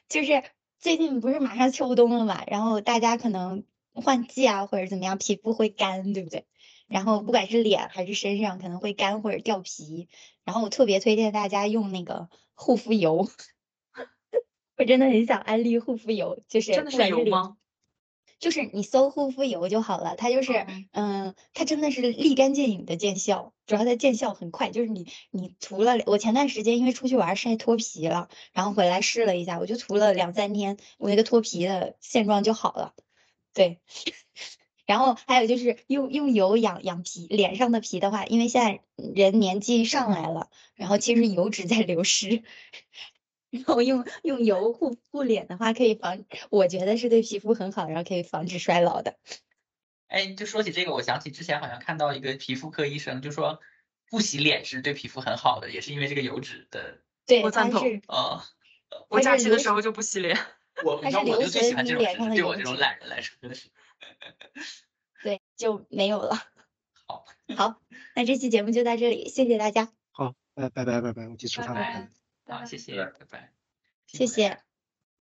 就是最近不是马上秋冬了嘛，然后大家可能换季啊或者怎么样，皮肤会干，对不对？然后不管是脸还是身上可能会干或者掉皮，然后我特别推荐大家用那个护肤油，我真的很想安利护肤油，就是真的是油吗？就是你搜护肤油就好了，它就是，嗯嗯，它真的是立竿见影的见效，主要它见效很快，就是你你涂了，我前段时间因为出去玩晒脱皮了，然后回来试了一下，我就涂了两三天，我那个脱皮的现状就好了，对。然后还有就是用用油养养皮，脸上的皮的话，因为现在人年纪上来了，然后其实油脂在流失，然后用用油护护脸的话，可以防，我觉得是对皮肤很好，然后可以防止衰老的。哎，就说起这个，我想起之前好像看到一个皮肤科医生就说，不洗脸是对皮肤很好的，也是因为这个油脂的。对，我赞同它是呃，我假期的时候就不洗脸。我你知道它是留我就最喜欢这种人，脸上的对我这种懒人来说，真的是。对就没有了。好，好，那这期节目就到这里，谢谢大家，好，拜拜拜拜拜，我去吃拜饭了。好，谢谢，拜拜拜，谢谢。